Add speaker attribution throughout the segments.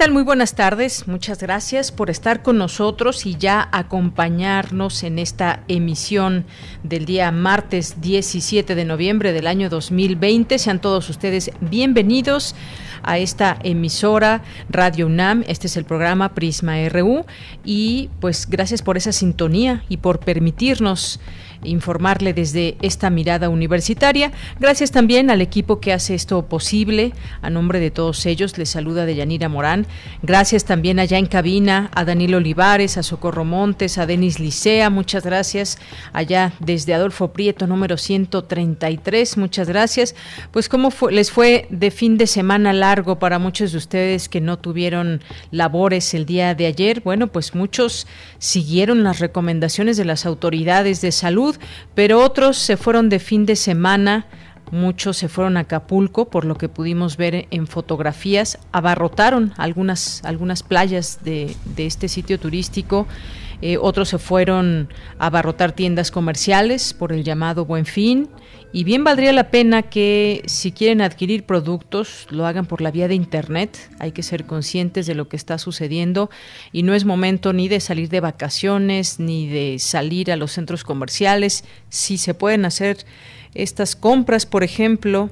Speaker 1: Tal? Muy buenas tardes. Muchas gracias por estar con nosotros y ya acompañarnos en esta emisión del día martes 17 de noviembre del año 2020. Sean todos ustedes bienvenidos a esta emisora Radio UNAM. Este es el programa Prisma RU y pues gracias por esa sintonía y por permitirnos informarle desde esta mirada universitaria. Gracias también al equipo que hace esto posible. A nombre de todos ellos, les saluda Deyanira Morán. Gracias también allá en cabina a Daniel Olivares, a Socorro Montes, a Denis Licea. Muchas gracias. Allá desde Adolfo Prieto, número 133. Muchas gracias. Pues, ¿cómo les fue de fin de semana largo para muchos de ustedes que no tuvieron labores el día de ayer? Bueno, pues muchos siguieron las recomendaciones de las autoridades de salud pero otros se fueron de fin de semana. Muchos se fueron a Acapulco, por lo que pudimos ver en fotografías. Abarrotaron algunas, algunas playas de, este sitio turístico. Eh, otros se fueron a abarrotar tiendas comerciales por el llamado Buen Fin. Y bien valdría la pena que si quieren adquirir productos lo hagan por la vía de Internet. Hay que ser conscientes de lo que está sucediendo y no es momento ni de salir de vacaciones ni de salir a los centros comerciales. Si se pueden hacer estas compras, por ejemplo,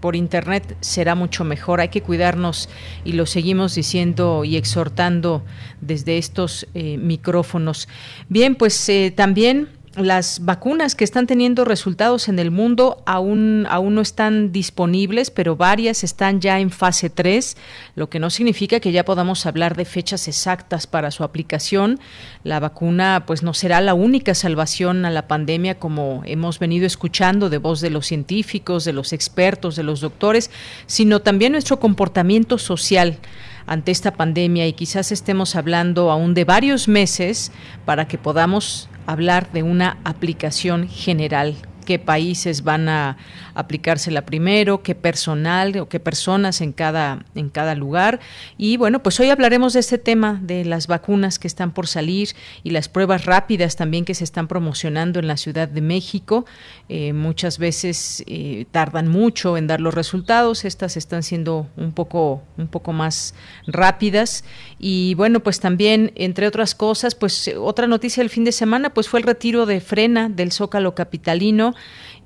Speaker 1: por internet será mucho mejor. Hay que cuidarnos y lo seguimos diciendo y exhortando desde estos eh, micrófonos. Bien, pues eh, también las vacunas que están teniendo resultados en el mundo aún, aún no están disponibles, pero varias están ya en fase 3, lo que no significa que ya podamos hablar de fechas exactas para su aplicación. La vacuna pues no será la única salvación a la pandemia como hemos venido escuchando de voz de los científicos, de los expertos, de los doctores, sino también nuestro comportamiento social ante esta pandemia y quizás estemos hablando aún de varios meses para que podamos hablar de una aplicación general qué países van a aplicársela primero, qué personal o qué personas en cada, en cada lugar. Y bueno, pues hoy hablaremos de este tema, de las vacunas que están por salir y las pruebas rápidas también que se están promocionando en la Ciudad de México. Eh, muchas veces eh, tardan mucho en dar los resultados, estas están siendo un poco, un poco más rápidas. Y bueno, pues también, entre otras cosas, pues otra noticia del fin de semana, pues fue el retiro de frena del Zócalo Capitalino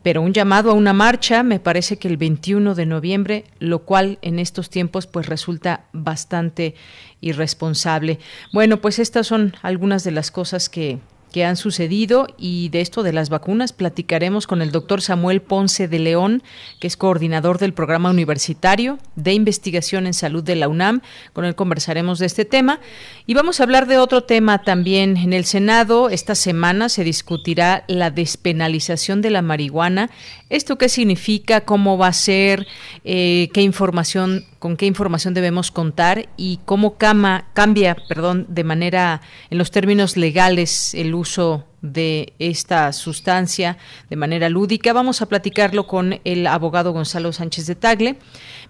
Speaker 1: pero un llamado a una marcha me parece que el 21 de noviembre, lo cual en estos tiempos pues resulta bastante irresponsable. Bueno, pues estas son algunas de las cosas que que han sucedido y de esto de las vacunas platicaremos con el doctor Samuel Ponce de León, que es coordinador del programa universitario de investigación en salud de la UNAM. Con él conversaremos de este tema y vamos a hablar de otro tema también. En el Senado esta semana se discutirá la despenalización de la marihuana. ¿Esto qué significa? ¿Cómo va a ser? Eh, ¿Qué información con qué información debemos contar y cómo cambia, perdón, de manera en los términos legales el uso de esta sustancia de manera lúdica. Vamos a platicarlo con el abogado Gonzalo Sánchez de Tagle.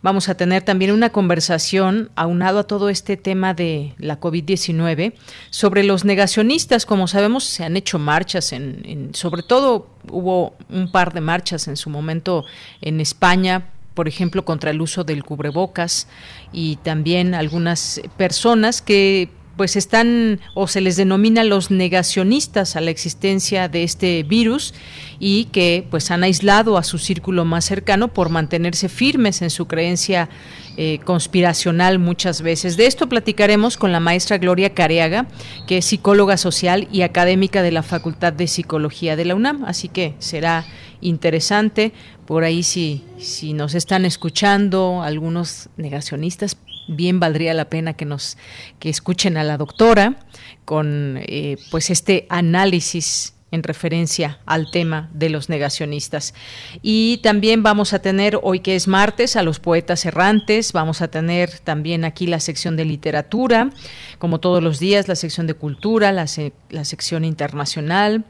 Speaker 1: Vamos a tener también una conversación aunado a todo este tema de la COVID-19 sobre los negacionistas. Como sabemos, se han hecho marchas en, sobre todo hubo un par de marchas en su momento en España por ejemplo, contra el uso del cubrebocas y también algunas personas que pues están o se les denomina los negacionistas a la existencia de este virus y que pues han aislado a su círculo más cercano por mantenerse firmes en su creencia eh, conspiracional muchas veces. De esto platicaremos con la maestra Gloria Careaga, que es psicóloga social y académica de la Facultad de Psicología de la UNAM, así que será interesante. Por ahí si, si nos están escuchando algunos negacionistas, bien valdría la pena que nos que escuchen a la doctora con eh, pues este análisis en referencia al tema de los negacionistas. Y también vamos a tener, hoy que es martes, a los poetas errantes, vamos a tener también aquí la sección de literatura, como todos los días, la sección de cultura, la, la sección internacional.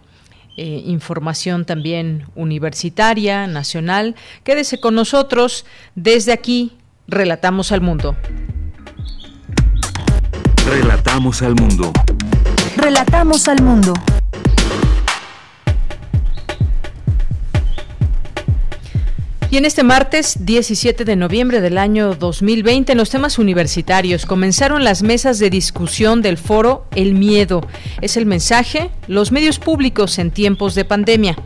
Speaker 1: Eh, información también universitaria, nacional. Quédese con nosotros. Desde aquí, relatamos al mundo.
Speaker 2: Relatamos al mundo.
Speaker 3: Relatamos al mundo.
Speaker 1: Y en este martes 17 de noviembre del año 2020, en los temas universitarios, comenzaron las mesas de discusión del foro El Miedo. Es el mensaje, los medios públicos en tiempos de pandemia.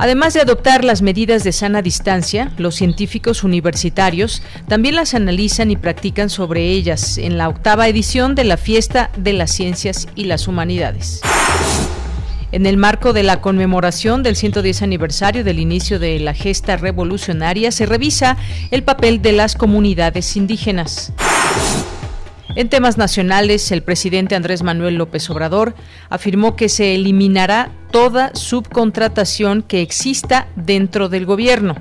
Speaker 1: Además de adoptar las medidas de sana distancia, los científicos universitarios también las analizan y practican sobre ellas en la octava edición de la Fiesta de las Ciencias y las Humanidades. En el marco de la conmemoración del 110 aniversario del inicio de la gesta revolucionaria, se revisa el papel de las comunidades indígenas. En temas nacionales, el presidente Andrés Manuel López Obrador afirmó que se eliminará toda subcontratación que exista dentro del gobierno.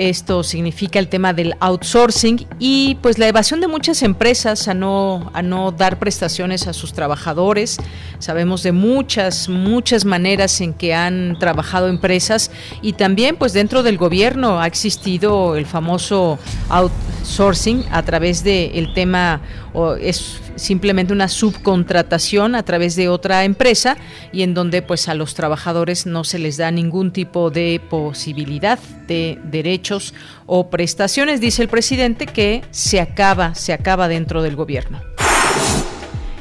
Speaker 1: Esto significa el tema del outsourcing y pues la evasión de muchas empresas a no, a no dar prestaciones a sus trabajadores. Sabemos de muchas, muchas maneras en que han trabajado empresas y también pues dentro del gobierno ha existido el famoso outsourcing a través del el tema es simplemente una subcontratación a través de otra empresa y en donde pues a los trabajadores no se les da ningún tipo de posibilidad de derechos o prestaciones, dice el presidente que se acaba, se acaba dentro del gobierno.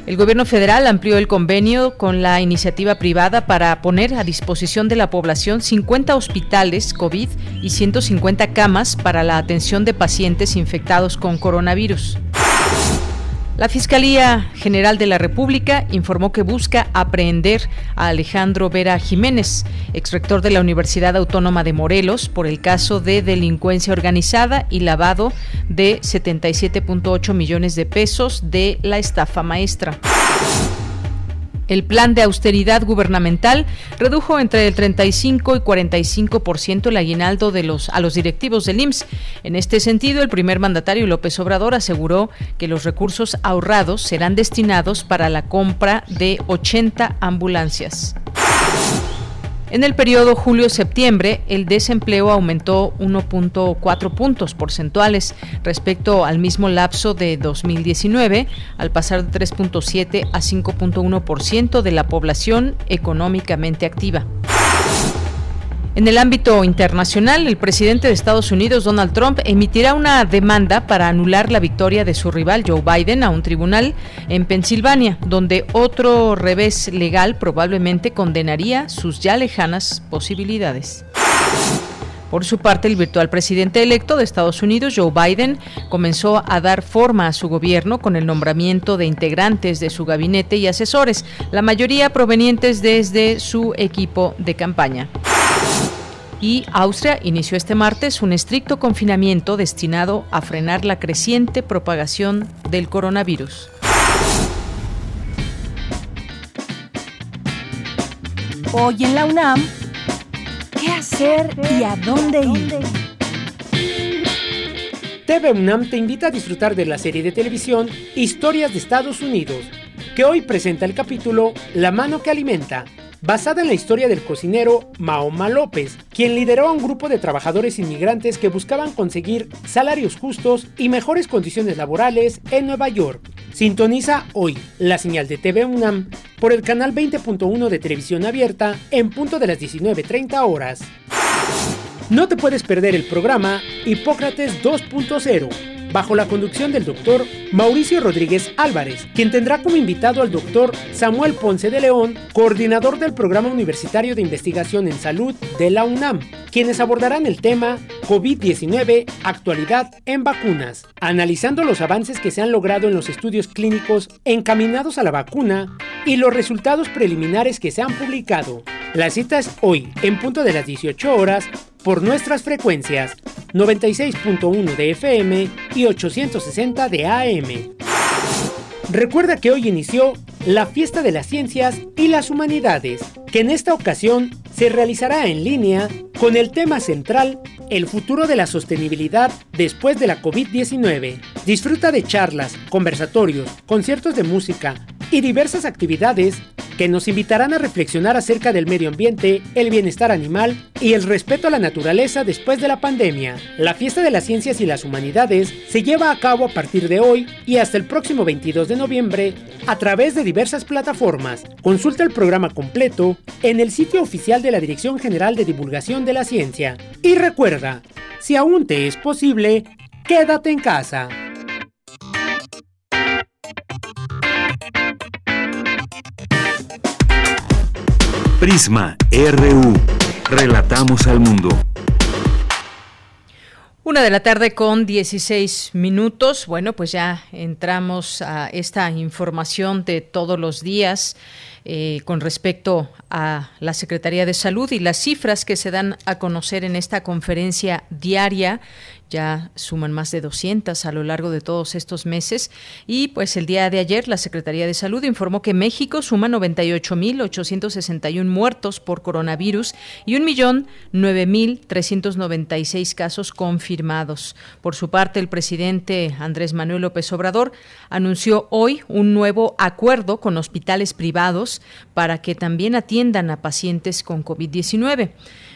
Speaker 1: El gobierno federal amplió el convenio con la iniciativa privada para poner a disposición de la población 50 hospitales COVID y 150 camas para la atención de pacientes infectados con coronavirus. La Fiscalía General de la República informó que busca aprehender a Alejandro Vera Jiménez, exrector de la Universidad Autónoma de Morelos, por el caso de delincuencia organizada y lavado de 77.8 millones de pesos de la estafa maestra. El plan de austeridad gubernamental redujo entre el 35 y 45% el aguinaldo de los, a los directivos del IMSS. En este sentido, el primer mandatario López Obrador aseguró que los recursos ahorrados serán destinados para la compra de 80 ambulancias. En el periodo julio-septiembre, el desempleo aumentó 1.4 puntos porcentuales respecto al mismo lapso de 2019, al pasar de 3.7 a 5.1% de la población económicamente activa. En el ámbito internacional, el presidente de Estados Unidos, Donald Trump, emitirá una demanda para anular la victoria de su rival Joe Biden a un tribunal en Pensilvania, donde otro revés legal probablemente condenaría sus ya lejanas posibilidades. Por su parte, el virtual presidente electo de Estados Unidos, Joe Biden, comenzó a dar forma a su gobierno con el nombramiento de integrantes de su gabinete y asesores, la mayoría provenientes desde su equipo de campaña y Austria inició este martes un estricto confinamiento destinado a frenar la creciente propagación del coronavirus.
Speaker 3: Hoy en la UNAM, ¿qué hacer y a dónde ir?
Speaker 4: TV UNAM te invita a disfrutar de la serie de televisión Historias de Estados Unidos, que hoy presenta el capítulo La mano que alimenta basada en la historia del cocinero Mahoma López, quien lideró a un grupo de trabajadores inmigrantes que buscaban conseguir salarios justos y mejores condiciones laborales en Nueva York. Sintoniza hoy la señal de TV UNAM por el canal 20.1 de televisión abierta en punto de las 19.30 horas. No te puedes perder el programa Hipócrates 2.0 bajo la conducción del doctor Mauricio Rodríguez Álvarez, quien tendrá como invitado al doctor Samuel Ponce de León, coordinador del Programa Universitario de Investigación en Salud de la UNAM, quienes abordarán el tema COVID-19, actualidad en vacunas, analizando los avances que se han logrado en los estudios clínicos encaminados a la vacuna y los resultados preliminares que se han publicado. La cita es hoy, en punto de las 18 horas, por nuestras frecuencias 96.1 de FM y 860 de AM. Recuerda que hoy inició la Fiesta de las Ciencias y las Humanidades, que en esta ocasión se realizará en línea con el tema central El futuro de la sostenibilidad después de la COVID-19. Disfruta de charlas, conversatorios, conciertos de música y diversas actividades que nos invitarán a reflexionar acerca del medio ambiente, el bienestar animal y el respeto a la naturaleza después de la pandemia. La fiesta de las ciencias y las humanidades se lleva a cabo a partir de hoy y hasta el próximo 22 de noviembre a través de diversas plataformas. Consulta el programa completo en el sitio oficial de la Dirección General de Divulgación de la Ciencia. Y recuerda, si aún te es posible, quédate en casa.
Speaker 2: Prisma RU. Relatamos al mundo.
Speaker 1: Una de la tarde con 16 minutos. Bueno, pues ya entramos a esta información de todos los días. Eh, con respecto a la Secretaría de Salud y las cifras que se dan a conocer en esta conferencia diaria ya suman más de 200 a lo largo de todos estos meses. Y pues el día de ayer la Secretaría de Salud informó que México suma 98.861 muertos por coronavirus y 1.009.396 casos confirmados. Por su parte, el presidente Andrés Manuel López Obrador anunció hoy un nuevo acuerdo con hospitales privados para que también atiendan a pacientes con COVID-19.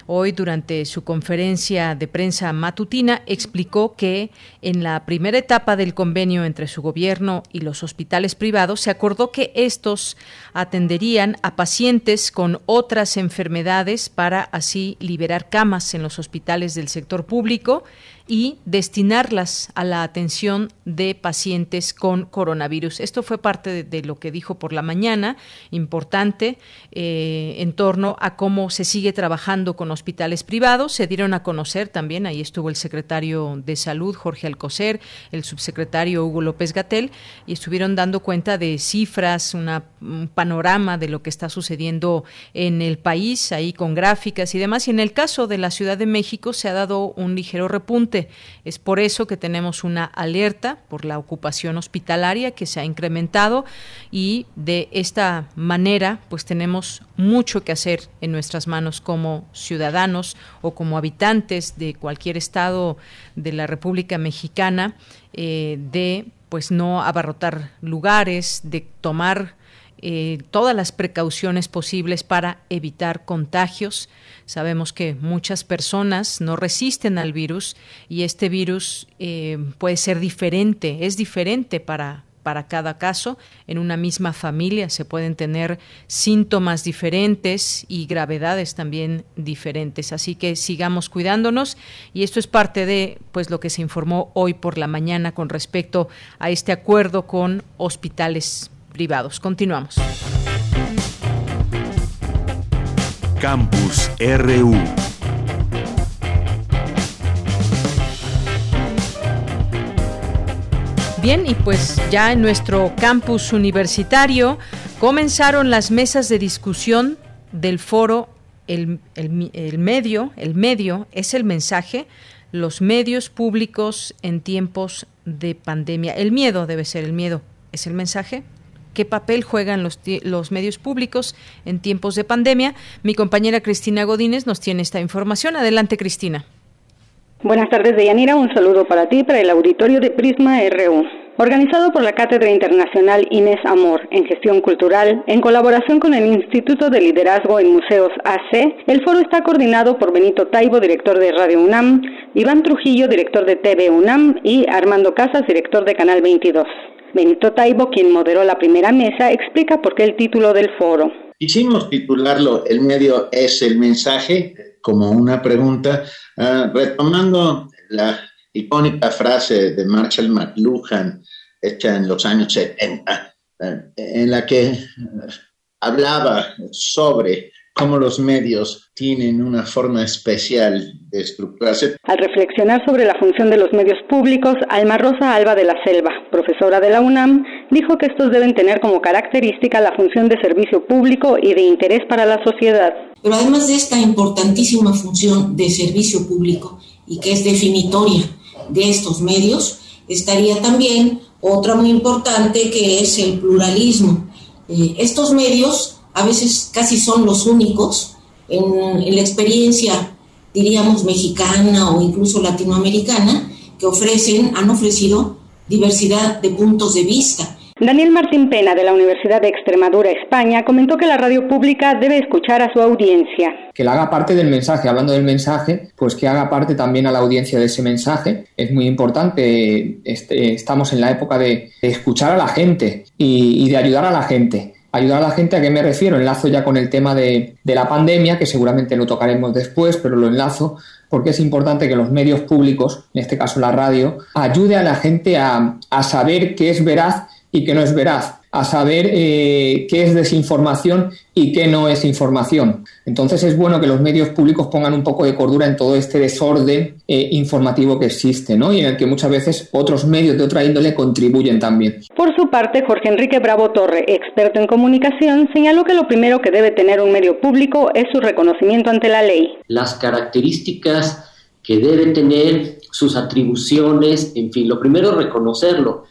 Speaker 1: Hoy, durante su conferencia de prensa matutina, explicó que en la primera etapa del convenio entre su gobierno y los hospitales privados se acordó que estos atenderían a pacientes con otras enfermedades para así liberar camas en los hospitales del sector público y destinarlas a la atención de pacientes con coronavirus. Esto fue parte de, lo que dijo por la mañana, importante, eh, en torno a cómo se sigue trabajando con hospitales privados. Se dieron a conocer también, ahí estuvo el secretario de Salud, Jorge Alcocer, el subsecretario Hugo López Gatel, y estuvieron dando cuenta de cifras, un panorama de lo que está sucediendo en el país, ahí con gráficas y demás. Y en el caso de la Ciudad de México se ha dado un ligero repunte es por eso que tenemos una alerta por la ocupación hospitalaria que se ha incrementado y de esta manera pues tenemos mucho que hacer en nuestras manos como ciudadanos o como habitantes de cualquier estado de la República Mexicana eh, de pues no abarrotar lugares, de tomar eh, todas las precauciones posibles para evitar contagios. Sabemos que muchas personas no resisten al virus y este virus eh, puede ser diferente, es diferente para, para cada caso. En una misma familia se pueden tener síntomas diferentes y gravedades también diferentes. Así que sigamos cuidándonos y esto es parte de pues lo que se informó hoy por la mañana con respecto a este acuerdo con hospitales privados. Continuamos.
Speaker 2: Campus RU.
Speaker 1: Bien, y pues ya en nuestro campus universitario comenzaron las mesas de discusión del foro el, el, medio, el medio es el mensaje, los medios públicos en tiempos de pandemia. El miedo debe ser el miedo, es el mensaje qué papel juegan los, medios públicos en tiempos de pandemia. Mi compañera Cristina Godínez nos tiene esta información. Adelante, Cristina.
Speaker 5: Buenas tardes, Deyanira. Un saludo para ti, para el auditorio de Prisma RU. Organizado por la Cátedra Internacional Inés Amor en Gestión Cultural, en colaboración con el Instituto de Liderazgo en Museos AC, el foro está coordinado por Benito Taibo, director de Radio UNAM, Iván Trujillo, director de TV UNAM y Armando Casas, director de Canal 22. Benito Taibo, quien moderó la primera mesa, explica por qué el título del foro.
Speaker 6: Quisimos titularlo El medio es el mensaje como una pregunta, ah, retomando la icónica frase de Marshall McLuhan hecha en los años 70, ah, en la que hablaba sobre cómo los medios tienen una forma especial de estructurarse.
Speaker 5: Al reflexionar sobre la función de los medios públicos, Alma Rosa Alba de la Selva, profesora de la UNAM, dijo que estos deben tener como característica la función de servicio público y de interés para la sociedad.
Speaker 7: Pero además de esta importantísima función de servicio público y que es definitoria de estos medios, estaría también
Speaker 8: otra muy importante que es el pluralismo. Eh, estos medios a veces casi son los únicos en, en la experiencia, diríamos, mexicana o incluso latinoamericana, que ofrecen, han ofrecido diversidad de puntos de vista
Speaker 5: Daniel Martín Pena de la Universidad de Extremadura, España, comentó que la radio pública debe escuchar a su audiencia.
Speaker 9: Que la haga parte del mensaje, hablando del mensaje, pues que haga parte también a la audiencia de ese mensaje. Es muy importante, este, estamos en la época de, escuchar a la gente y, de ayudar a la gente. Ayudar a la gente, ¿a qué me refiero? Enlazo ya con el tema de, la pandemia, que seguramente lo tocaremos después, pero lo enlazo porque es importante que los medios públicos, en este caso la radio, ayude a la gente a, a saber qué es veraz y que no es veraz, a saber eh, qué es desinformación y qué no es información. Entonces es bueno que los medios públicos pongan un poco de cordura en todo este desorden eh, informativo que existe, ¿no? Y en el que muchas veces otros medios de otra índole contribuyen también.
Speaker 5: Por su parte, Jorge Enrique Bravo Torre, experto en comunicación, señaló que lo primero que debe tener un medio público es su reconocimiento ante la ley.
Speaker 10: Las características que debe tener, sus atribuciones, en fin, lo primero es reconocerlo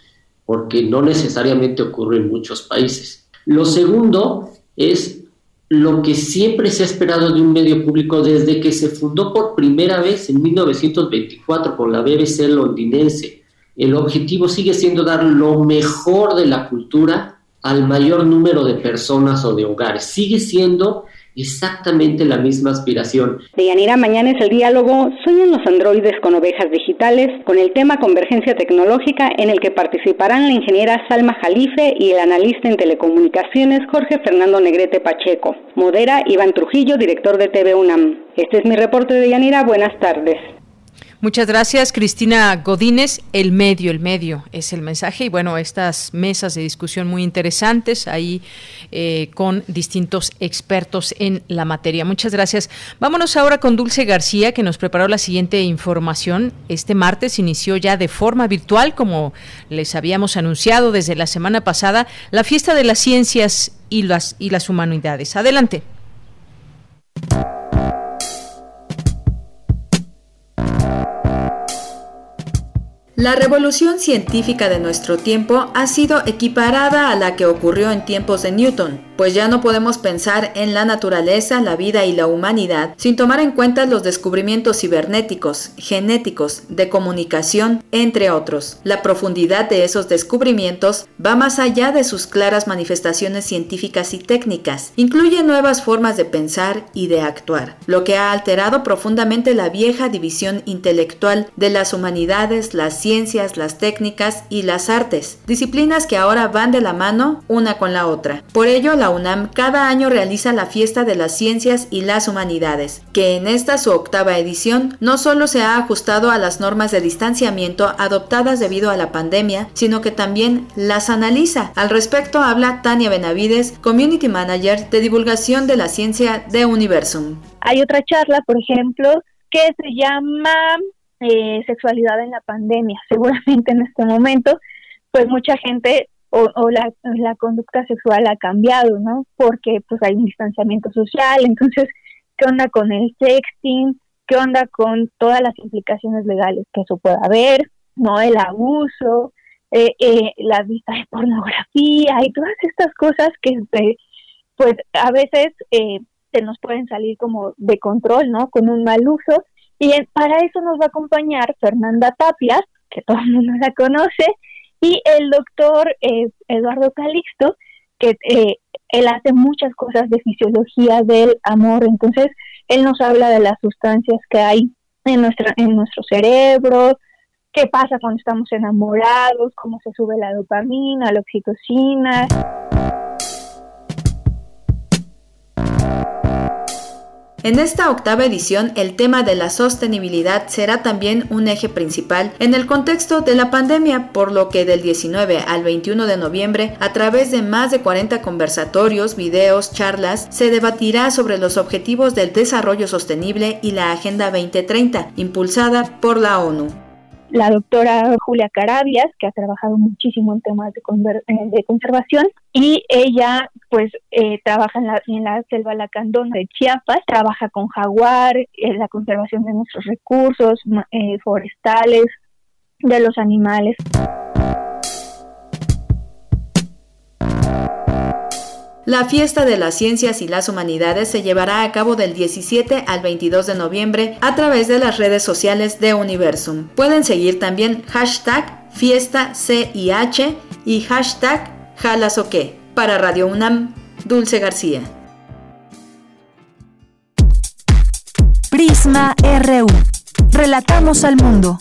Speaker 10: porque no necesariamente ocurre en muchos países. Lo segundo es lo que siempre se ha esperado de un medio público desde que se fundó por primera vez en 1924 por la BBC londinense. El objetivo sigue siendo dar lo mejor de la cultura al mayor número de personas o de hogares. Sigue siendo exactamente la misma aspiración.
Speaker 5: Deyanira, mañana es el diálogo Sueñan los androides con ovejas digitales con el tema convergencia tecnológica en el que participarán la ingeniera Salma Jalife y el analista en telecomunicaciones Jorge Fernando Negrete Pacheco. Modera Iván Trujillo, director de TV UNAM. Este es mi reporte de Yanira. Buenas tardes.
Speaker 1: Muchas gracias, Cristina Godínez. El medio, el medio es el mensaje. Y bueno, estas mesas de discusión muy interesantes ahí eh, con distintos expertos en la materia. Muchas gracias. Vámonos ahora con Dulce García, que nos preparó la siguiente información. Este martes inició ya de forma virtual, como les habíamos anunciado desde la semana pasada, la fiesta de las ciencias y las, y las humanidades. Adelante.
Speaker 11: La revolución científica de nuestro tiempo ha sido equiparada a la que ocurrió en tiempos de Newton, pues ya no podemos pensar en la naturaleza, la vida y la humanidad sin tomar en cuenta los descubrimientos cibernéticos, genéticos, de comunicación, entre otros. La profundidad de esos descubrimientos va más allá de sus claras manifestaciones científicas y técnicas, incluye nuevas formas de pensar y de actuar, lo que ha alterado profundamente la vieja división intelectual de las humanidades, las ciencias, las técnicas y las artes, disciplinas que ahora van de la mano una con la otra. Por ello, la UNAM cada año realiza la Fiesta de las Ciencias y las Humanidades, que en esta su octava edición no solo se ha ajustado a las normas de distanciamiento adoptadas debido a la pandemia, sino que también las analiza. Al respecto habla Tania Benavides, Community Manager de Divulgación de la Ciencia de Universum.
Speaker 12: Hay otra charla, por ejemplo, que se llama eh, Sexualidad en la Pandemia. Seguramente en este momento, pues mucha gente o, la, la, conducta sexual ha cambiado, ¿no? Porque pues hay un distanciamiento social, entonces, ¿qué onda con el sexting? ¿Qué onda con todas las implicaciones legales que eso pueda haber? ¿No? El abuso, eh, eh, la vista de pornografía y todas estas cosas que eh, pues a veces eh, se nos pueden salir como de control, ¿no? Con un mal uso. Y para eso nos va a acompañar Fernanda Tapia, que todo el mundo la conoce, y el doctor eh, Eduardo Calixto, que eh, él hace muchas cosas de fisiología del amor, entonces él nos habla de las sustancias que hay en, nuestra, en nuestro cerebro, qué pasa cuando estamos enamorados, cómo se sube la dopamina, la oxitocina.
Speaker 11: En esta octava edición, el tema de la sostenibilidad será también un eje principal en el contexto de la pandemia, por lo que del 19 al 21 de noviembre, a través de más de 40 conversatorios, videos, charlas, se debatirá sobre los objetivos del desarrollo sostenible y la Agenda 2030, impulsada por la ONU
Speaker 12: la doctora Julia Carabias, que ha trabajado muchísimo en temas de, eh, de conservación, y ella pues eh, trabaja en la, en la selva lacandona de Chiapas, trabaja con jaguar, la conservación de nuestros recursos eh, forestales, de los animales.
Speaker 13: La fiesta de las ciencias y las humanidades se llevará a cabo del 17 al 22 de noviembre a través de las redes sociales de Universum. Pueden seguir también hashtag fiesta CIH y hashtag jalasoque. Para Radio UNAM, Dulce García.
Speaker 3: Prisma RU. Relatamos al mundo.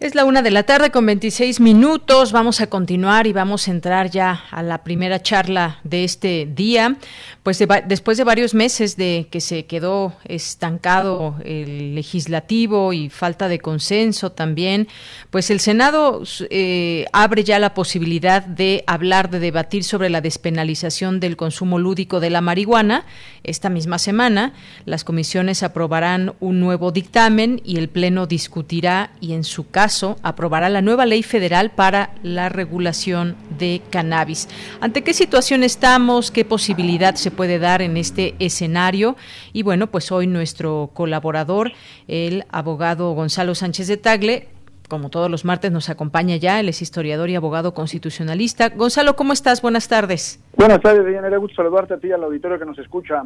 Speaker 1: Es la una de la tarde con 26 minutos. Vamos a continuar y vamos a entrar ya a la primera charla de este día. Pues después de varios meses de que se quedó estancado el legislativo y falta de consenso también, pues el Senado eh, abre ya la posibilidad de hablar, de debatir sobre la despenalización del consumo lúdico de la marihuana. Esta misma semana las comisiones aprobarán un nuevo dictamen y el Pleno discutirá y en su caso aprobará la nueva ley federal para la regulación de cannabis. ¿Ante qué situación estamos? ¿Qué posibilidad se puede dar en este escenario? Y bueno, pues hoy nuestro colaborador, el abogado Gonzalo Sánchez de Tagle, como todos los martes nos acompaña ya, él es historiador y abogado constitucionalista. Gonzalo, ¿cómo estás? Buenas tardes.
Speaker 14: Buenas tardes, Diana. Gusto saludarte a ti y al auditorio que nos escucha.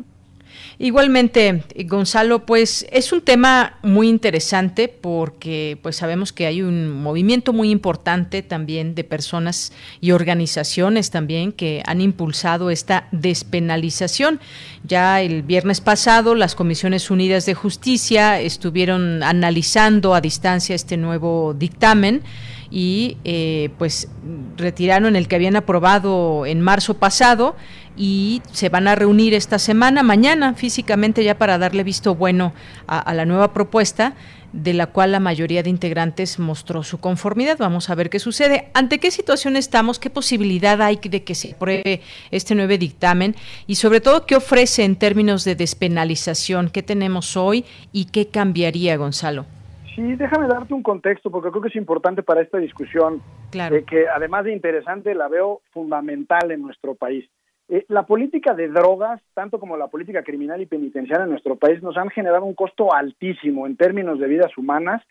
Speaker 1: Igualmente, Gonzalo, pues es un tema muy interesante porque pues sabemos que hay un movimiento muy importante también de personas y organizaciones también que han impulsado esta despenalización. Ya el viernes pasado las Comisiones Unidas de Justicia estuvieron analizando a distancia este nuevo dictamen y eh, pues retiraron el que habían aprobado en marzo pasado y se van a reunir esta semana, mañana físicamente ya para darle visto bueno a, la nueva propuesta de la cual la mayoría de integrantes mostró su conformidad. Vamos a ver qué sucede. ¿Ante qué situación estamos? ¿Qué posibilidad hay de que se apruebe este nuevo dictamen? Y sobre todo, ¿qué ofrece en términos de despenalización? ¿Qué tenemos hoy y qué cambiaría, Gonzalo?
Speaker 14: Sí, déjame darte un contexto porque creo que es importante para esta discusión,
Speaker 1: claro.
Speaker 14: Eh, que además de interesante la veo fundamental en nuestro país. Eh, la política de drogas, tanto como la política criminal y penitenciaria en nuestro país, nos han generado un costo altísimo en términos de vidas humanas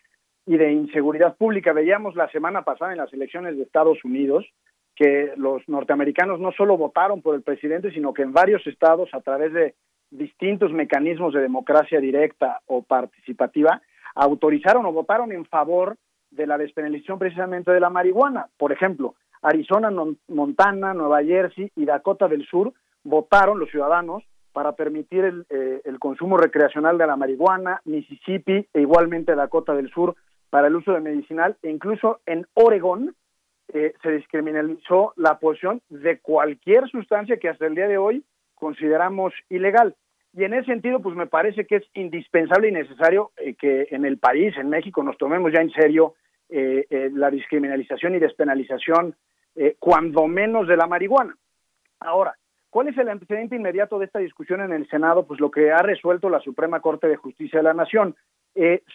Speaker 14: y de inseguridad pública. Veíamos la semana pasada en las elecciones de Estados Unidos que los norteamericanos no solo votaron por el presidente, sino que en varios estados, a través de distintos mecanismos de democracia directa o participativa, autorizaron o votaron en favor de la despenalización precisamente de la marihuana. Por ejemplo, Arizona, Montana, Nueva Jersey y Dakota del Sur votaron los ciudadanos para permitir el, eh, el, consumo recreacional de la marihuana, Mississippi e igualmente Dakota del Sur para el uso de medicinal e incluso en Oregón eh, se descriminalizó la posesión de cualquier sustancia que hasta el día de hoy consideramos ilegal. Y en ese sentido, pues me parece que es indispensable y necesario eh, que en el país, en México, nos tomemos ya en serio eh, eh, la descriminalización y despenalización, cuando menos de la marihuana. Ahora, ¿cuál es el antecedente inmediato de esta discusión en el Senado? Pues lo que ha resuelto la Suprema Corte de Justicia de la Nación,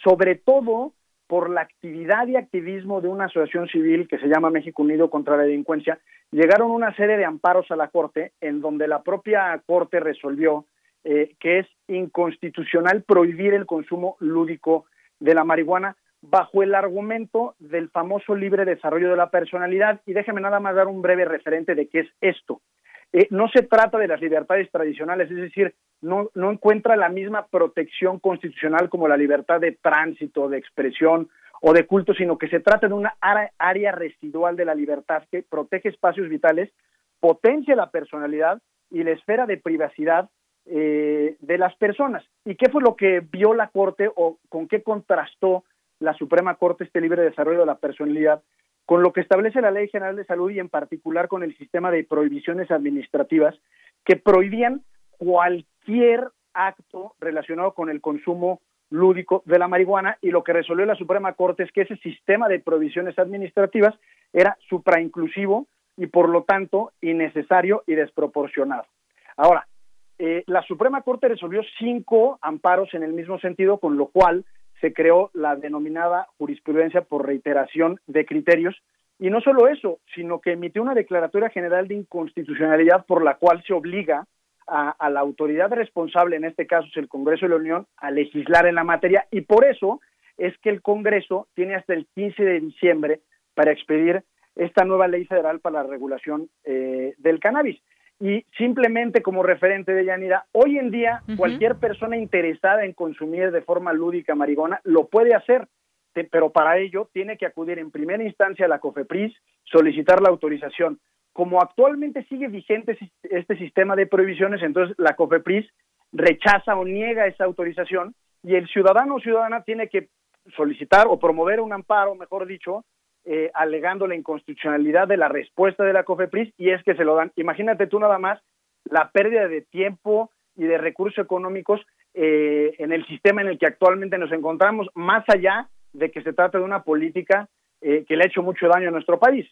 Speaker 14: sobre todo por la actividad y activismo de una asociación civil que se llama México Unido contra la Delincuencia, llegaron una serie de amparos a la Corte en donde la propia Corte resolvió eh, que es inconstitucional prohibir el consumo lúdico de la marihuana bajo el argumento del famoso libre desarrollo de la personalidad. Y déjeme nada más dar un breve referente de qué es esto. Eh, no se trata de las libertades tradicionales, es decir, no, no encuentra la misma protección constitucional como la libertad de tránsito, de expresión o de culto, sino que se trata de una área residual de la libertad que protege espacios vitales, potencia la personalidad y la esfera de privacidad eh, de las personas. ¿Y qué fue lo que vio la Corte o con qué contrastó la Suprema Corte este libre desarrollo de la personalidad? Con lo que establece la Ley General de Salud y en particular con el sistema de prohibiciones administrativas que prohibían cualquier acto relacionado con el consumo lúdico de la marihuana y lo que resolvió la Suprema Corte es que ese sistema de prohibiciones administrativas era suprainclusivo y por lo tanto innecesario y desproporcionado. Ahora, eh, la Suprema Corte resolvió cinco amparos en el mismo sentido, con lo cual se creó la denominada jurisprudencia por reiteración de criterios, Y no solo eso, sino que emitió una declaratoria general de inconstitucionalidad por la cual se obliga a, la autoridad responsable, en este caso es el Congreso de la Unión, a legislar en la materia y por eso es que el Congreso tiene hasta el 15 de diciembre para expedir esta nueva ley federal para la regulación eh, del cannabis. Y simplemente como referente de Yanira, hoy en día cualquier persona interesada en consumir de forma lúdica marihuana lo puede hacer, pero para ello tiene que acudir en primera instancia a la COFEPRIS, solicitar la autorización. Como actualmente sigue vigente este sistema de prohibiciones, entonces la COFEPRIS rechaza o niega esa autorización y el ciudadano o ciudadana tiene que solicitar o promover un amparo, mejor dicho, eh, alegando la inconstitucionalidad de la respuesta de la COFEPRIS y es que se lo dan. Imagínate tú nada más la pérdida de tiempo y de recursos económicos eh, en el sistema en el que actualmente nos encontramos, más allá de que se trate de una política eh, que le ha hecho mucho daño a nuestro país.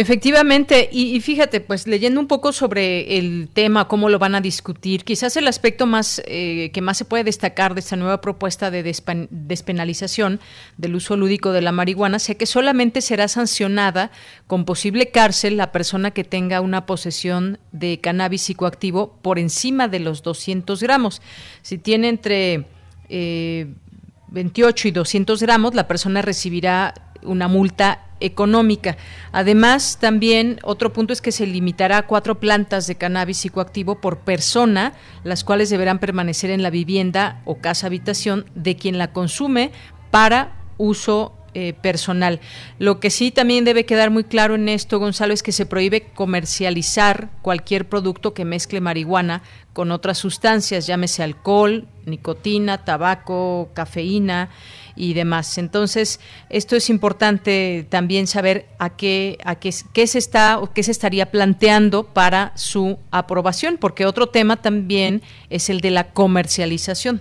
Speaker 1: Efectivamente, y, fíjate, pues leyendo un poco sobre el tema, cómo lo van a discutir, quizás el aspecto más eh, que más se puede destacar de esta nueva propuesta de despenalización del uso lúdico de la marihuana sea que solamente será sancionada con posible cárcel la persona que tenga una posesión de cannabis psicoactivo por encima de los 200 gramos. Si tiene entre 28 eh, y 200 gramos, la persona recibirá una multa económica. Además, también otro punto es que se limitará a cuatro plantas de cannabis psicoactivo por persona, las cuales deberán permanecer en la vivienda o casa habitación de quien la consume para uso eh, personal. Lo que sí también debe quedar muy claro en esto, Gonzalo, es que se prohíbe comercializar cualquier producto que mezcle marihuana con otras sustancias, llámese alcohol, nicotina, tabaco, cafeína y demás. Entonces, esto es importante también saber a qué, a qué, qué se está o qué se estaría planteando para su aprobación, porque otro tema también es el de la comercialización.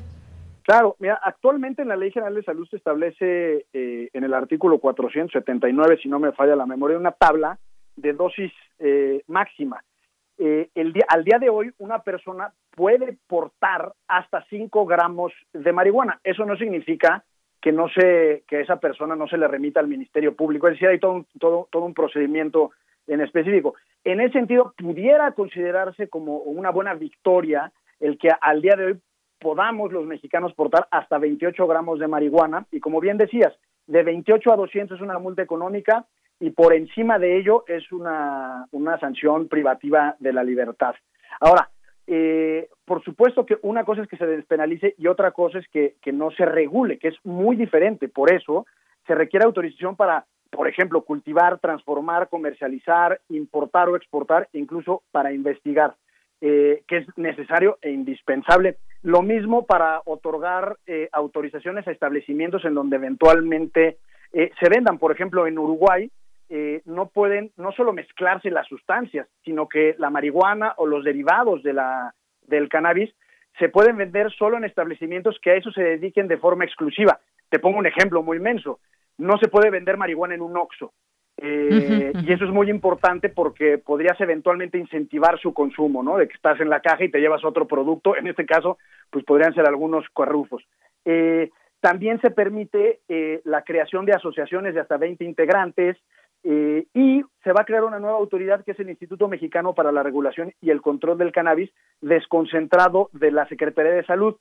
Speaker 14: Claro, mira, actualmente en la Ley General de Salud se establece eh, en el artículo 479, si no me falla la memoria, una tabla de dosis eh, máxima. Eh, el día, al día de hoy, una persona puede portar hasta 5 gramos de marihuana. Eso no significa que no se, que esa persona no se le remita al Ministerio Público, es decir, hay todo un, todo, todo un procedimiento en específico. En ese sentido, pudiera considerarse como una buena victoria el que al día de hoy podamos los mexicanos portar hasta 28 gramos de marihuana y como bien decías, de 28 a 200 es una multa económica y por encima de ello es una, una sanción privativa de la libertad. Ahora, eh, por supuesto que una cosa es que se despenalice y otra cosa es que, que no se regule, que es muy diferente. Por eso se requiere autorización para, por ejemplo, cultivar, transformar, comercializar, importar o exportar, incluso para investigar. Eh, que es necesario e indispensable. Lo mismo para otorgar eh, autorizaciones a establecimientos en donde eventualmente eh, se vendan. Por ejemplo, en Uruguay no pueden no solo mezclarse las sustancias, sino que la marihuana o los derivados de la, del cannabis se pueden vender solo en establecimientos que a eso se dediquen de forma exclusiva. Te pongo un ejemplo muy inmenso. No se puede vender marihuana en un OXO. Eh, y eso es muy importante porque podrías eventualmente incentivar su consumo, ¿no? De que estás en la caja y te llevas otro producto, en este caso, pues podrían ser algunos cuarrufos. Eh, también se permite eh, la creación de asociaciones de hasta 20 integrantes y se va a crear una nueva autoridad que es el Instituto Mexicano para la Regulación y el Control del Cannabis, desconcentrado de la Secretaría de Salud.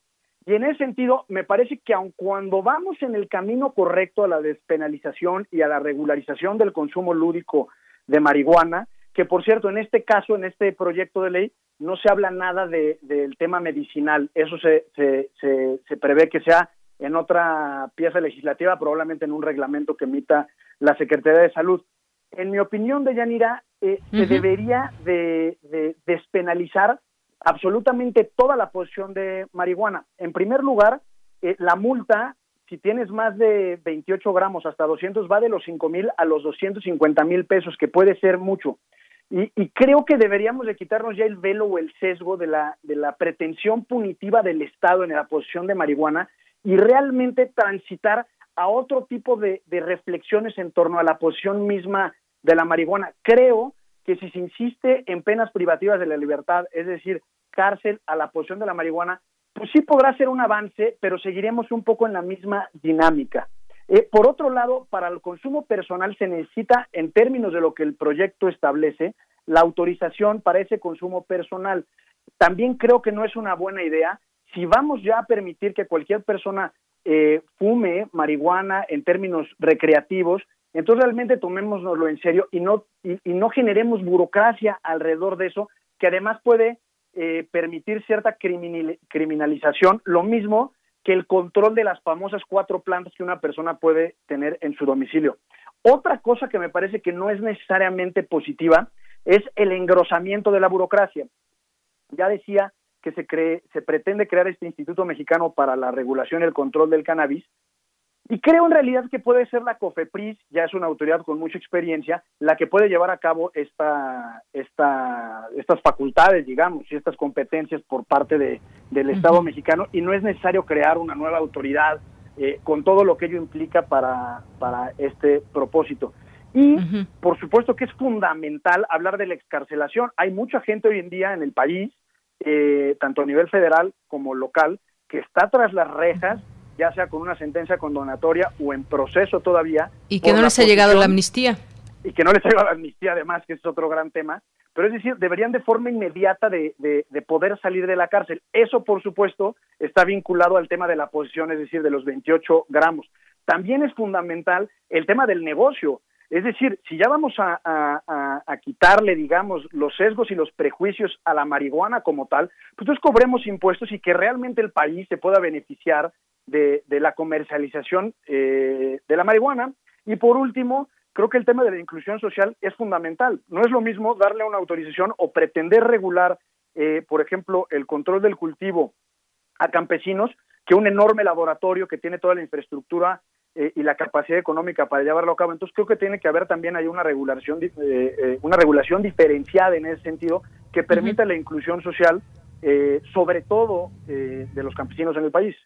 Speaker 14: Y en ese sentido, me parece que aun cuando vamos en el camino correcto a la despenalización y a la regularización del consumo lúdico de marihuana, que por cierto, en este caso, en este proyecto de ley, no se habla nada de, del tema medicinal. Eso se, se, se, prevé que sea en otra pieza legislativa, probablemente en un reglamento que emita la Secretaría de Salud. En mi opinión, de Yanira, eh, se debería de, de despenalizar absolutamente toda la posición de marihuana. En primer lugar, eh, la multa, si tienes más de 28 gramos hasta 200, va de los 5 mil a los 250 mil pesos, que puede ser mucho. Y, creo que deberíamos de quitarnos ya el velo o el sesgo de la, de la pretensión punitiva del Estado en la posición de marihuana y realmente transitar a otro tipo de, reflexiones en torno a la posición misma de la marihuana. Creo que si se insiste en penas privativas de la libertad, es decir, cárcel a la posición de la marihuana, pues sí podrá ser un avance, pero seguiremos un poco en la misma dinámica. Eh, por otro lado, para el consumo personal se necesita, en términos de lo que el proyecto establece, la autorización para ese consumo personal. También creo que no es una buena idea. Si vamos ya a permitir que cualquier persona eh, fume marihuana en términos recreativos, entonces realmente tomémoslo en serio y no, y, no generemos burocracia alrededor de eso, que además puede eh, permitir cierta criminalización, lo mismo que el control de las famosas cuatro plantas que una persona puede tener en su domicilio. Otra cosa que me parece que no es necesariamente positiva es el engrosamiento de la burocracia. Ya decía que se, cree, se pretende crear este Instituto Mexicano para la Regulación y el Control del Cannabis, y creo en realidad que puede ser la COFEPRIS, ya es una autoridad con mucha experiencia, la que puede llevar a cabo esta, esta, estas facultades, digamos, y estas competencias por parte de, del Estado mexicano, y no es necesario crear una nueva autoridad eh, con todo lo que ello implica para, para este propósito. Y por supuesto que es fundamental hablar de la excarcelación. Hay mucha gente hoy en día en el país, eh, tanto a nivel federal como local, que está tras las rejas ya sea con una sentencia condonatoria o en proceso todavía.
Speaker 1: Y que no les ha llegado la amnistía.
Speaker 14: Y que no les ha llegado la amnistía, además, que es otro gran tema. Pero es decir, deberían de forma inmediata de, de, poder salir de la cárcel. Eso, por supuesto, está vinculado al tema de la posición, es decir, de los 28 gramos. También es fundamental el tema del negocio. Es decir, si ya vamos a, a, a, quitarle, digamos, los sesgos y los prejuicios a la marihuana como tal, pues entonces cobremos impuestos y que realmente el país se pueda beneficiar de, la comercialización eh, de la marihuana. Y por último, creo que el tema de la inclusión social es fundamental. No es lo mismo darle una autorización o pretender regular, eh, por ejemplo, el control del cultivo a campesinos que un enorme laboratorio que tiene toda la infraestructura eh, y la capacidad económica para llevarlo a cabo. Entonces creo que tiene que haber también ahí una regulación, una regulación diferenciada en ese sentido que permita la inclusión social, sobre todo de los campesinos en el país.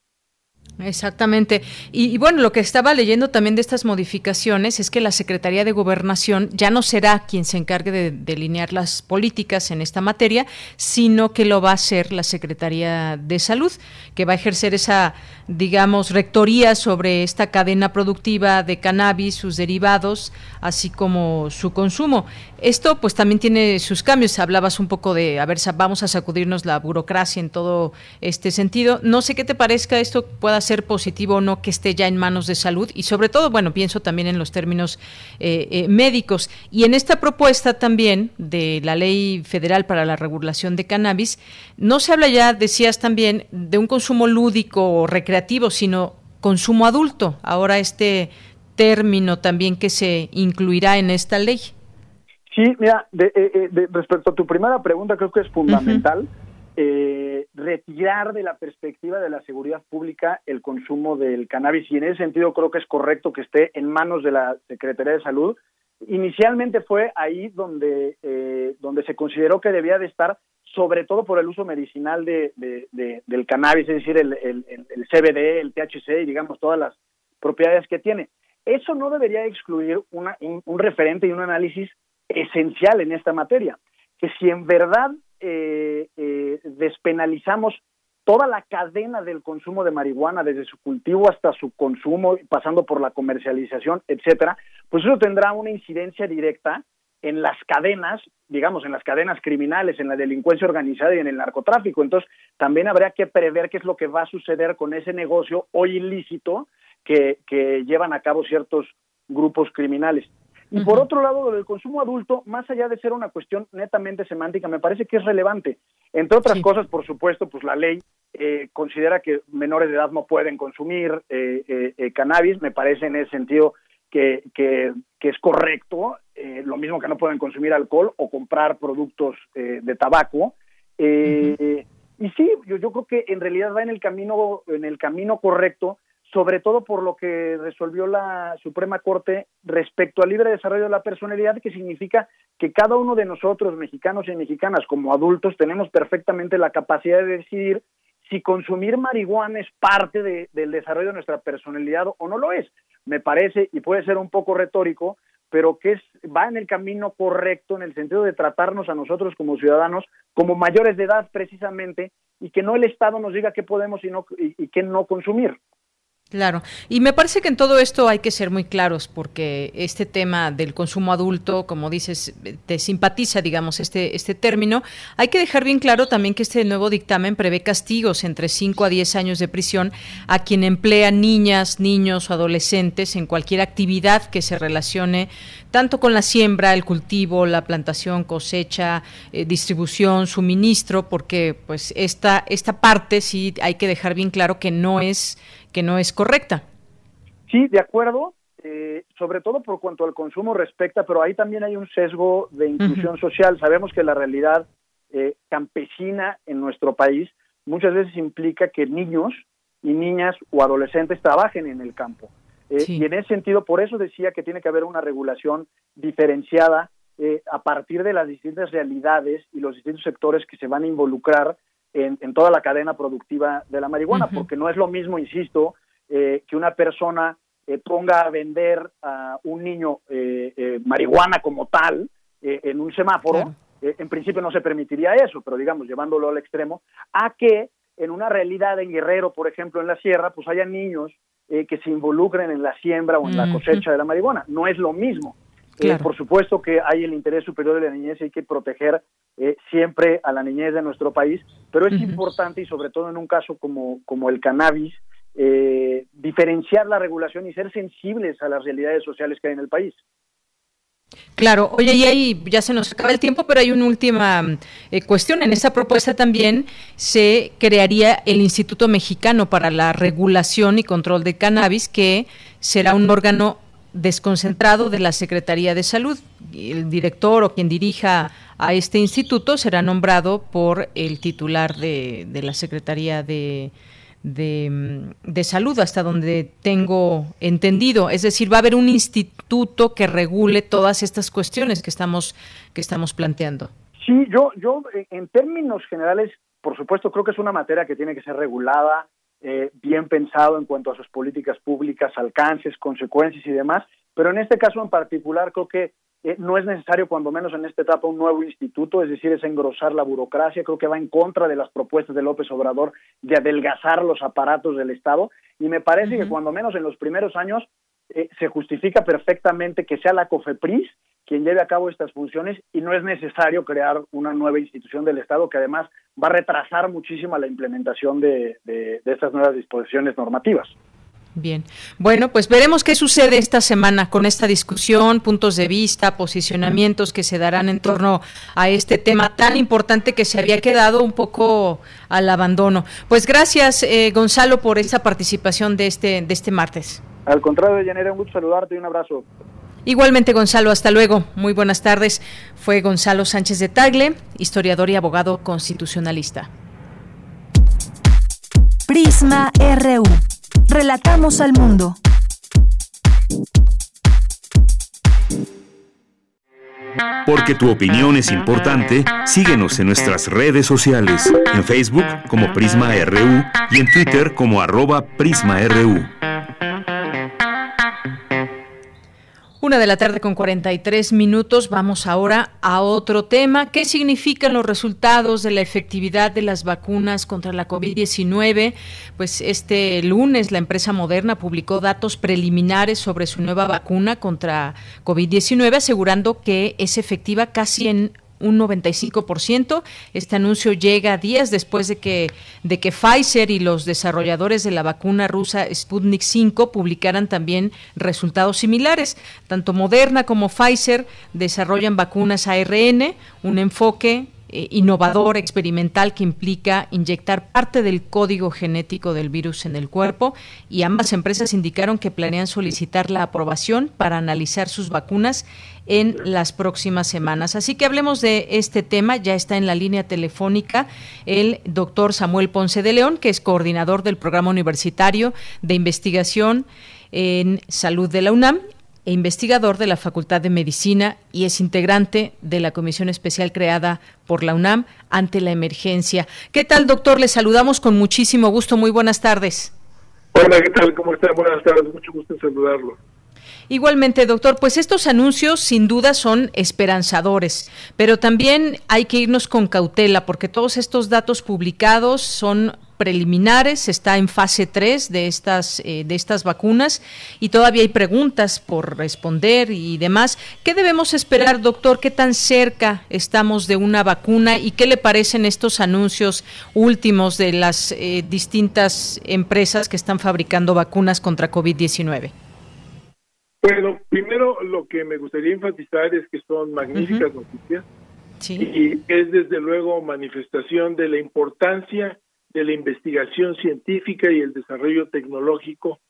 Speaker 1: Exactamente. Y, bueno, lo que estaba leyendo también de estas modificaciones es que la Secretaría de Gobernación ya no será quien se encargue de delinear las políticas en esta materia, sino que lo va a hacer la Secretaría de Salud, que va a ejercer esa, digamos, rectoría sobre esta cadena productiva de cannabis, sus derivados, así como su consumo. Esto pues también tiene sus cambios. Hablabas un poco de, a ver, vamos a sacudirnos la burocracia en todo este sentido. No sé qué te parezca esto pueda ser positivo o no que esté ya en manos de salud y sobre todo, bueno, pienso también en los términos eh, eh, médicos. Y en esta propuesta también de la Ley Federal para la Regulación de Cannabis, no se habla ya, decías también, de un consumo lúdico o recreativo, sino consumo adulto. Ahora este término también que se incluirá en esta ley.
Speaker 14: Sí, mira, de, eh, de, respecto a tu primera pregunta, creo que es fundamental eh, retirar de la perspectiva de la seguridad pública el consumo del cannabis y en ese sentido creo que es correcto que esté en manos de la Secretaría de Salud. Inicialmente fue ahí donde, eh, donde se consideró que debía de estar sobre todo por el uso medicinal de, del cannabis, es decir, el, el, el, CBD, el THC y digamos todas las propiedades que tiene. Eso no debería excluir una, un referente y un análisis esencial en esta materia, que si en verdad eh, eh, despenalizamos toda la cadena del consumo de marihuana, desde su cultivo hasta su consumo, pasando por la comercialización, etcétera, pues eso tendrá una incidencia directa en las cadenas, digamos, en las cadenas criminales, en la delincuencia organizada y en el narcotráfico. Entonces, también habría que prever qué es lo que va a suceder con ese negocio hoy ilícito que, que llevan a cabo ciertos grupos criminales. Y por otro lado, el consumo adulto, más allá de ser una cuestión netamente semántica, me parece que es relevante. Entre otras cosas, por supuesto, pues la ley eh, considera que menores de edad no pueden consumir eh, eh, cannabis, me parece en ese sentido que, que, es correcto, lo mismo que no pueden consumir alcohol o comprar productos de tabaco. Y sí, yo, yo creo que en realidad va en el camino, en el camino correcto, sobre todo por lo que resolvió la Suprema Corte respecto al libre desarrollo de la personalidad, que significa que cada uno de nosotros, mexicanos y mexicanas, como adultos, tenemos perfectamente la capacidad de decidir si consumir marihuana es parte del desarrollo de nuestra personalidad o no lo es. Me parece, y puede ser un poco retórico, pero que es, va en el camino correcto en el sentido de tratarnos a nosotros como ciudadanos como mayores de edad precisamente y que no el Estado nos diga qué podemos y, no, y qué no consumir.
Speaker 1: Claro, y me parece que en todo esto hay que ser muy claros porque este tema del consumo adulto, como dices, te simpatiza, digamos, este, este término. Hay que dejar bien claro también que este nuevo dictamen prevé castigos entre 5 a 10 años de prisión a quien emplea niñas, niños o adolescentes en cualquier actividad que se relacione tanto con la siembra, el cultivo, la plantación, cosecha, eh, distribución, suministro, porque pues esta, esta parte sí hay que dejar bien claro que no es que no es correcta.
Speaker 14: Sí, de acuerdo, eh, sobre todo por cuanto al consumo respecta, pero ahí también hay un sesgo de inclusión social. Sabemos que la realidad eh, campesina en nuestro país muchas veces implica que niños y niñas o adolescentes trabajen en el campo. Eh, y en ese sentido, por eso decía que tiene que haber una regulación diferenciada a partir de las distintas realidades y los distintos sectores que se van a involucrar en, toda la cadena productiva de la marihuana, porque no es lo mismo, insisto, eh, que una persona eh, ponga a vender a un niño eh, marihuana como tal en un semáforo, en principio no se permitiría eso, pero digamos, llevándolo al extremo, a que en una realidad en Guerrero, por ejemplo, en la sierra, pues haya niños que se involucren en la siembra o en la cosecha de la marihuana. No es lo mismo. por supuesto que hay el interés superior de la niñez y hay que proteger eh, siempre a la niñez de nuestro país, pero es importante y sobre todo en un caso como, como el cannabis, eh, diferenciar la regulación y ser sensibles a las realidades sociales que hay en el país.
Speaker 1: Claro, oye, y ahí ya se nos acaba el tiempo, pero hay una última eh, cuestión. En esta propuesta también se crearía el Instituto Mexicano para la Regulación y Control de Cannabis, que será un órgano desconcentrado de la Secretaría de Salud. El director o quien dirija a este instituto será nombrado por el titular de, la Secretaría de, de, Salud, hasta donde tengo entendido. Es decir, va a haber un instituto que regule todas estas cuestiones que estamos, que estamos planteando.
Speaker 14: Sí, yo, yo en términos generales, por supuesto, creo que es una materia que tiene que ser regulada, eh, bien pensado en cuanto a sus políticas públicas, alcances, consecuencias y demás, pero en este caso en particular creo que eh, no es necesario, cuando menos en esta etapa, un nuevo instituto, es decir, es engrosar la burocracia, creo que va en contra de las propuestas de López Obrador de adelgazar los aparatos del Estado, y me parece que cuando menos en los primeros años eh, se justifica perfectamente que sea la COFEPRIS quien lleve a cabo estas funciones y no es necesario crear una nueva institución del Estado que además va a retrasar muchísimo la implementación de, de estas nuevas disposiciones normativas.
Speaker 1: Bien, bueno, pues veremos qué sucede esta semana con esta discusión, puntos de vista, posicionamientos que se darán en torno a este tema tan importante que se había quedado un poco al abandono. Pues gracias, eh, Gonzalo, por esta participación de este, de este martes.
Speaker 14: Al contrario, Yanira, un gusto saludarte y un abrazo.
Speaker 1: Igualmente, Gonzalo, hasta luego. Muy buenas tardes. Fue Gonzalo Sánchez de Tagle, historiador y abogado constitucionalista.
Speaker 3: Prisma RU. Relatamos al mundo.
Speaker 2: Porque tu opinión es importante, síguenos en nuestras redes sociales, en Facebook como Prisma RU y en Twitter como arroba PrismaRU.
Speaker 1: Una de la tarde con 43 minutos. Vamos ahora a otro tema. ¿Qué significan los resultados de la efectividad de las vacunas contra la COVID-19? Pues este lunes la empresa Moderna publicó datos preliminares sobre su nueva vacuna contra COVID-19, asegurando que es efectiva casi en un 95%. Este anuncio llega días después de que, de que Pfizer y los desarrolladores de la vacuna rusa Sputnik 5 publicaran también resultados similares. Tanto Moderna como Pfizer desarrollan vacunas ARN, un enfoque eh, innovador, experimental, que implica inyectar parte del código genético del virus en el cuerpo y ambas empresas indicaron que planean solicitar la aprobación para analizar sus vacunas en las próximas semanas. Así que hablemos de este tema. Ya está en la línea telefónica el doctor Samuel Ponce de León, que es coordinador del programa universitario de investigación en salud de la UNAM e investigador de la Facultad de Medicina y es integrante de la comisión especial creada por la UNAM ante la emergencia. ¿Qué tal, doctor? Le saludamos con muchísimo gusto. Muy buenas tardes.
Speaker 15: Hola, ¿qué tal? ¿Cómo está? Buenas tardes. Mucho gusto en saludarlo.
Speaker 1: Igualmente, doctor, pues estos anuncios sin duda son esperanzadores, pero también hay que irnos con cautela porque todos estos datos publicados son preliminares, está en fase 3 de estas, eh, de estas vacunas y todavía hay preguntas por responder y demás. ¿Qué debemos esperar, doctor? ¿Qué tan cerca estamos de una vacuna y qué le parecen estos anuncios últimos de las eh, distintas empresas que están fabricando vacunas contra COVID-19?
Speaker 15: Bueno, primero lo que me gustaría enfatizar es que son magníficas noticias y es desde luego manifestación de la importancia de la investigación científica y el desarrollo tecnológico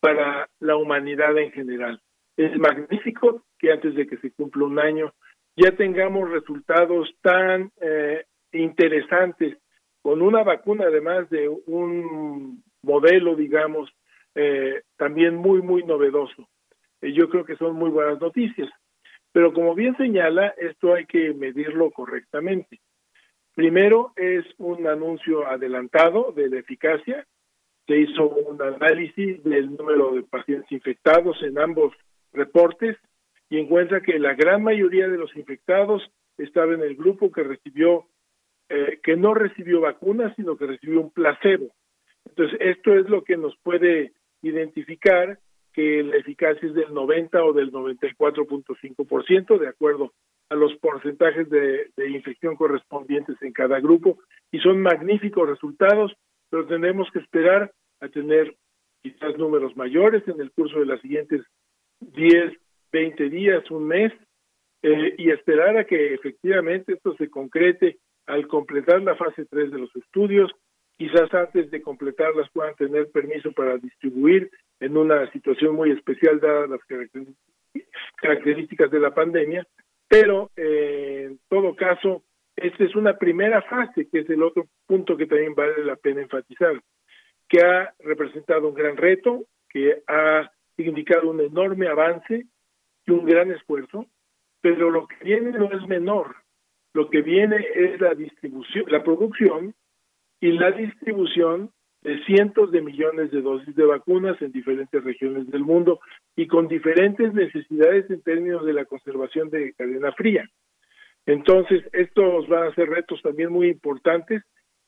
Speaker 15: para la humanidad en general. Es magnífico que antes de que se cumpla un año ya tengamos resultados tan eh, interesantes con una vacuna además de un modelo, digamos, eh, también muy, muy novedoso. Eh, yo creo que son muy buenas noticias. Pero como bien señala, esto hay que medirlo correctamente. Primero es un anuncio adelantado de la eficacia. Se hizo un análisis del número de pacientes infectados en ambos reportes y encuentra que la gran mayoría de los infectados estaba en el grupo que recibió, eh, que no recibió vacunas, sino que recibió un placebo. Entonces, esto es lo que nos puede identificar que la eficacia es del 90 o del 94.5%, de acuerdo a los porcentajes de, infección correspondientes en cada grupo, y son magníficos resultados, pero tenemos que esperar a tener quizás números mayores en el curso de las siguientes 10, 20 días, un mes, eh, y esperar a que efectivamente esto se concrete al completar la fase 3 de los estudios, quizás antes de completarlas puedan tener permiso para distribuir en una situación muy especial dadas las características de la pandemia, pero eh, en todo caso, esta es una primera fase, que es el otro punto que también vale la pena enfatizar, que ha representado un gran reto, que ha indicado un enorme avance y un gran esfuerzo, pero lo que viene no es menor, lo que viene es la distribución, la producción y la distribución de cientos de millones de dosis de vacunas en diferentes regiones del mundo y con diferentes necesidades en términos de la conservación de cadena fría. Entonces, estos van a ser retos también muy importantes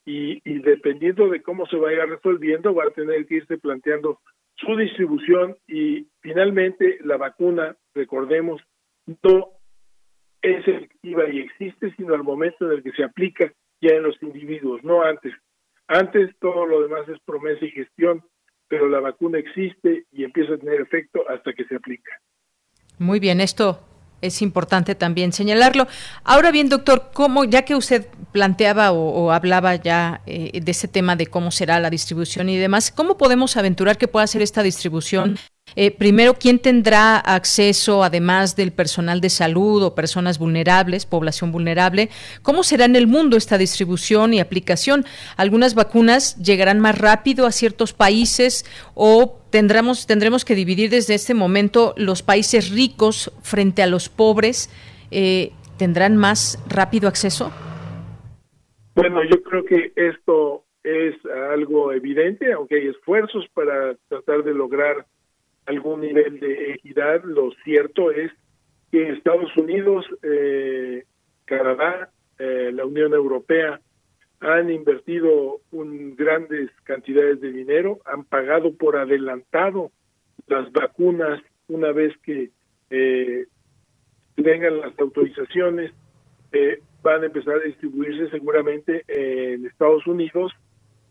Speaker 15: y, dependiendo de cómo se vaya resolviendo, va a tener que irse planteando su distribución y finalmente la vacuna, recordemos, no es efectiva y existe, sino al momento en el que se aplica ya en los individuos, no antes. Antes todo lo demás es promesa y gestión, pero la vacuna existe y empieza a tener efecto hasta que se aplica.
Speaker 1: Muy bien, esto es importante también señalarlo. Ahora bien, doctor, ¿cómo, ya que usted planteaba o, hablaba ya eh, de ese tema de cómo será la distribución y demás, ¿cómo podemos aventurar que pueda ser esta distribución eh, primero, ¿quién tendrá acceso, además del personal de salud o personas vulnerables, población vulnerable? ¿Cómo será en el mundo esta distribución y aplicación? ¿Algunas vacunas llegarán más rápido a ciertos países o tendremos, tendremos que dividir desde este momento los países ricos frente a los pobres? Eh, ¿Tendrán más rápido acceso?
Speaker 15: Bueno, yo creo que esto es algo evidente, aunque hay esfuerzos para tratar de lograr algún nivel de equidad. Lo cierto es que Estados Unidos, eh, Canadá, eh, la Unión Europea han invertido un, grandes cantidades de dinero, han pagado por adelantado las vacunas una vez que eh, tengan las autorizaciones, eh, van a empezar a distribuirse seguramente en Estados Unidos,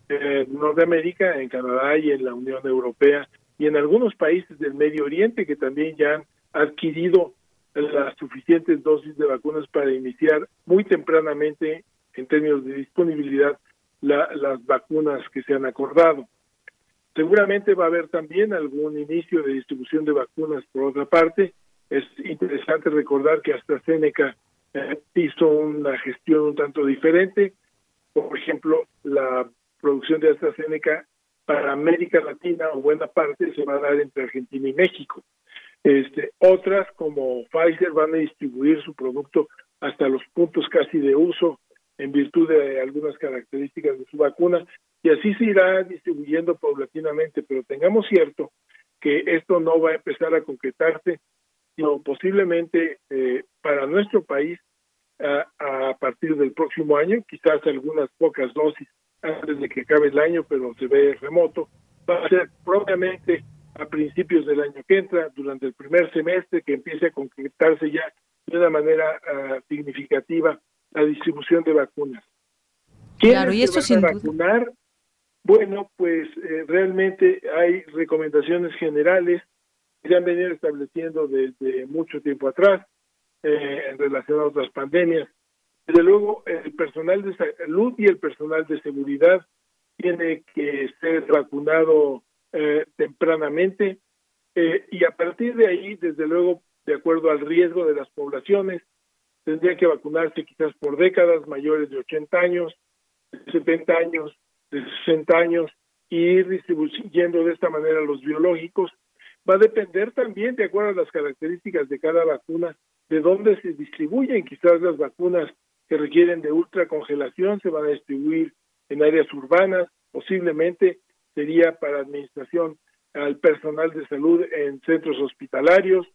Speaker 15: en Norteamérica, en Canadá y en la Unión Europea y en algunos países del Medio Oriente que también ya han adquirido las suficientes dosis de vacunas para iniciar muy tempranamente en términos de disponibilidad las vacunas que se han acordado. Seguramente va a haber también algún inicio de distribución de vacunas por otra parte. Es interesante recordar que AstraZeneca eh, hizo una gestión un tanto diferente. Por ejemplo, la producción de AstraZeneca para América Latina o buena parte se va a dar entre Argentina y México. Este, otras como Pfizer van a distribuir su producto hasta los puntos casi de uso en virtud de algunas características de su vacuna y así se irá distribuyendo paulatinamente, pero tengamos cierto que esto no va a empezar a concretarse, sino posiblemente eh, para nuestro país a, a partir del próximo año, quizás algunas pocas dosis antes de que acabe el año, pero se ve remoto. Va a ser propiamente a principios del año que entra, durante el primer semestre, que empiece a concretarse ya de una manera ah, significativa la distribución de vacunas.
Speaker 1: Claro, y esto sin
Speaker 15: vacunar? Bueno, pues eh, realmente hay recomendaciones generales que se han venido estableciendo desde mucho tiempo atrás eh, en relación a otras pandemias. Desde luego, el personal de salud y el personal de seguridad tiene que ser vacunado eh, tempranamente y a partir de ahí, desde luego, de acuerdo al riesgo de las poblaciones, tendría que vacunarse quizás por décadas mayores de 80 años, de 70 años, de 60 años, y ir distribuyendo de esta manera los biológicos. Va a depender también, de acuerdo a las características de cada vacuna, de dónde se distribuyen. Quizás las vacunas que requieren de ultracongelación se van a distribuir en áreas urbanas, posiblemente sería para administración al personal de salud en centros hospitalarios,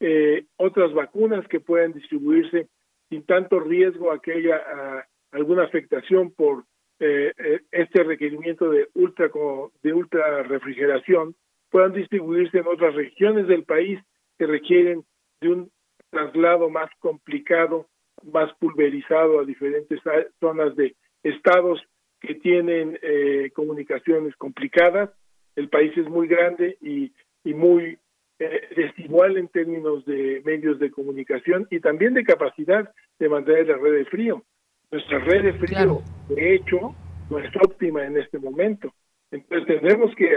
Speaker 15: eh, otras vacunas que puedan distribuirse sin tanto riesgo a que haya alguna afectación por eh, eh, este requerimiento de ultra de ultra refrigeración puedan distribuirse en otras regiones del país que requieren de un traslado más complicado, más pulverizado a diferentes zonas de estados que tienen eh, comunicaciones complicadas. El país es muy grande y, y muy eh, desigual en términos de medios de comunicación y también de capacidad de mantener la red de frío. Nuestra red de frío, de hecho, no es óptima en este momento. Entonces tendremos que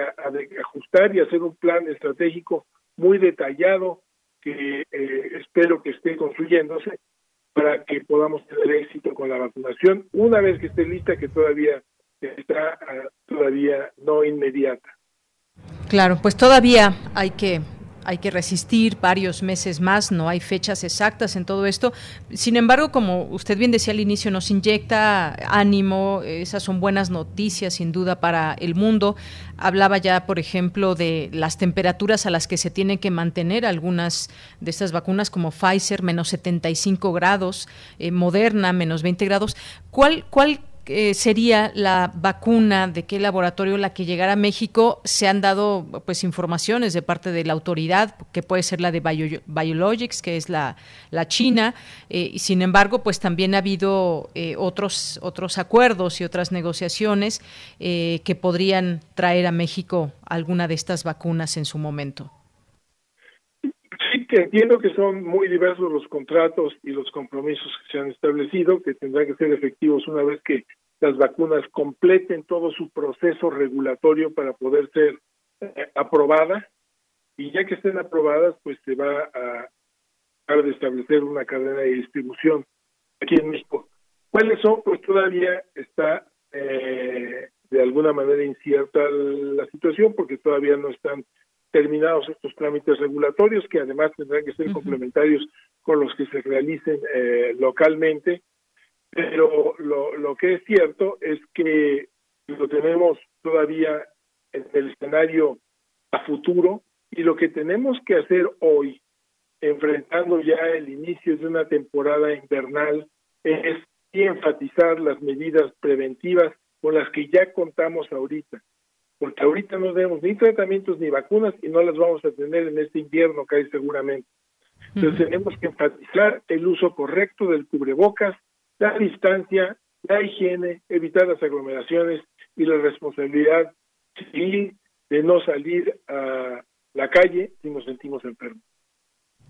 Speaker 15: ajustar y hacer un plan estratégico muy detallado que eh, espero que esté construyéndose para que podamos tener éxito con la vacunación una vez que esté lista, que todavía está ah, todavía no inmediata.
Speaker 1: Claro, pues todavía hay que hay que resistir varios meses más, no hay fechas exactas en todo esto. Sin embargo, como usted bien decía al inicio, nos inyecta ánimo, esas son buenas noticias sin duda para el mundo. Hablaba ya, por ejemplo, de las temperaturas a las que se tienen que mantener algunas de estas vacunas como Pfizer, menos 75 grados, eh, Moderna, menos 20 grados. ¿Cuál, cuál eh, sería la vacuna, de qué laboratorio la que llegara a México. Se han dado pues informaciones de parte de la autoridad, que puede ser la de Biologics, que es la, la China, eh, y sin embargo, pues también ha habido eh, otros, otros acuerdos y otras negociaciones que podrían traer a México alguna de estas vacunas en su momento.
Speaker 15: Que entiendo que son muy diversos los contratos y los compromisos que se han establecido, que tendrán que ser efectivos una vez que las vacunas completen todo su proceso regulatorio para poder ser eh, aprobadas y ya que estén aprobadas, pues se va a, de establecer una cadena de distribución aquí en México. ¿Cuáles son? Pues todavía está eh, de alguna manera incierta la situación porque todavía no están terminados estos trámites regulatorios que además tendrán que ser complementarios con los que se realicen eh, localmente. Pero lo, lo que es cierto es que lo tenemos todavía en el escenario a futuro y lo que tenemos que hacer hoy, enfrentando ya el inicio de una temporada invernal, es enfatizar las medidas preventivas con las que ya contamos ahorita porque ahorita no tenemos ni tratamientos ni vacunas y no las vamos a tener en este invierno que hay seguramente. Entonces tenemos que enfatizar el uso correcto del cubrebocas, la distancia, la higiene, evitar las aglomeraciones y la responsabilidad civil de no salir a la calle si nos sentimos enfermos.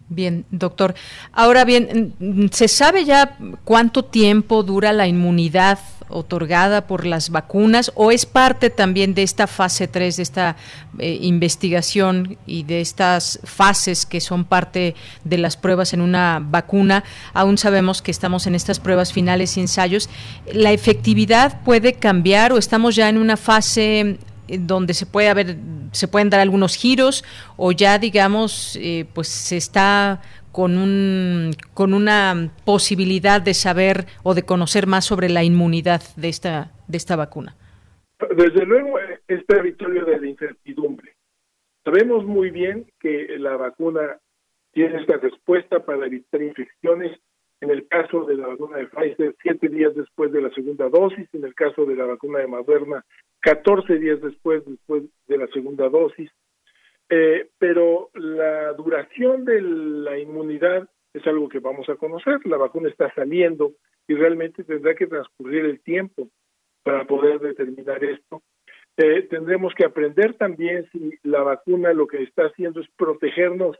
Speaker 1: Bien, doctor. Ahora bien, ¿se sabe ya cuánto tiempo dura la inmunidad otorgada por las vacunas o es parte también de esta fase 3, de esta eh, investigación y de estas fases que son parte de las pruebas en una vacuna? Aún sabemos que estamos en estas pruebas finales y ensayos. ¿La efectividad puede cambiar o estamos ya en una fase donde se puede haber, se pueden dar algunos giros o ya digamos, eh, pues se está con un, con una posibilidad de saber o de conocer más sobre la inmunidad de esta, de esta vacuna.
Speaker 15: Desde luego es territorio de la incertidumbre. Sabemos muy bien que la vacuna tiene esta respuesta para evitar infecciones en el caso de la vacuna de Pfizer, siete días después de la segunda dosis, en el caso de la vacuna de Moderna, 14 días después, después de la segunda dosis. Eh, pero la duración de la inmunidad es algo que vamos a conocer. La vacuna está saliendo y realmente tendrá que transcurrir el tiempo para poder determinar esto. Eh, tendremos que aprender también si la vacuna lo que está haciendo es protegernos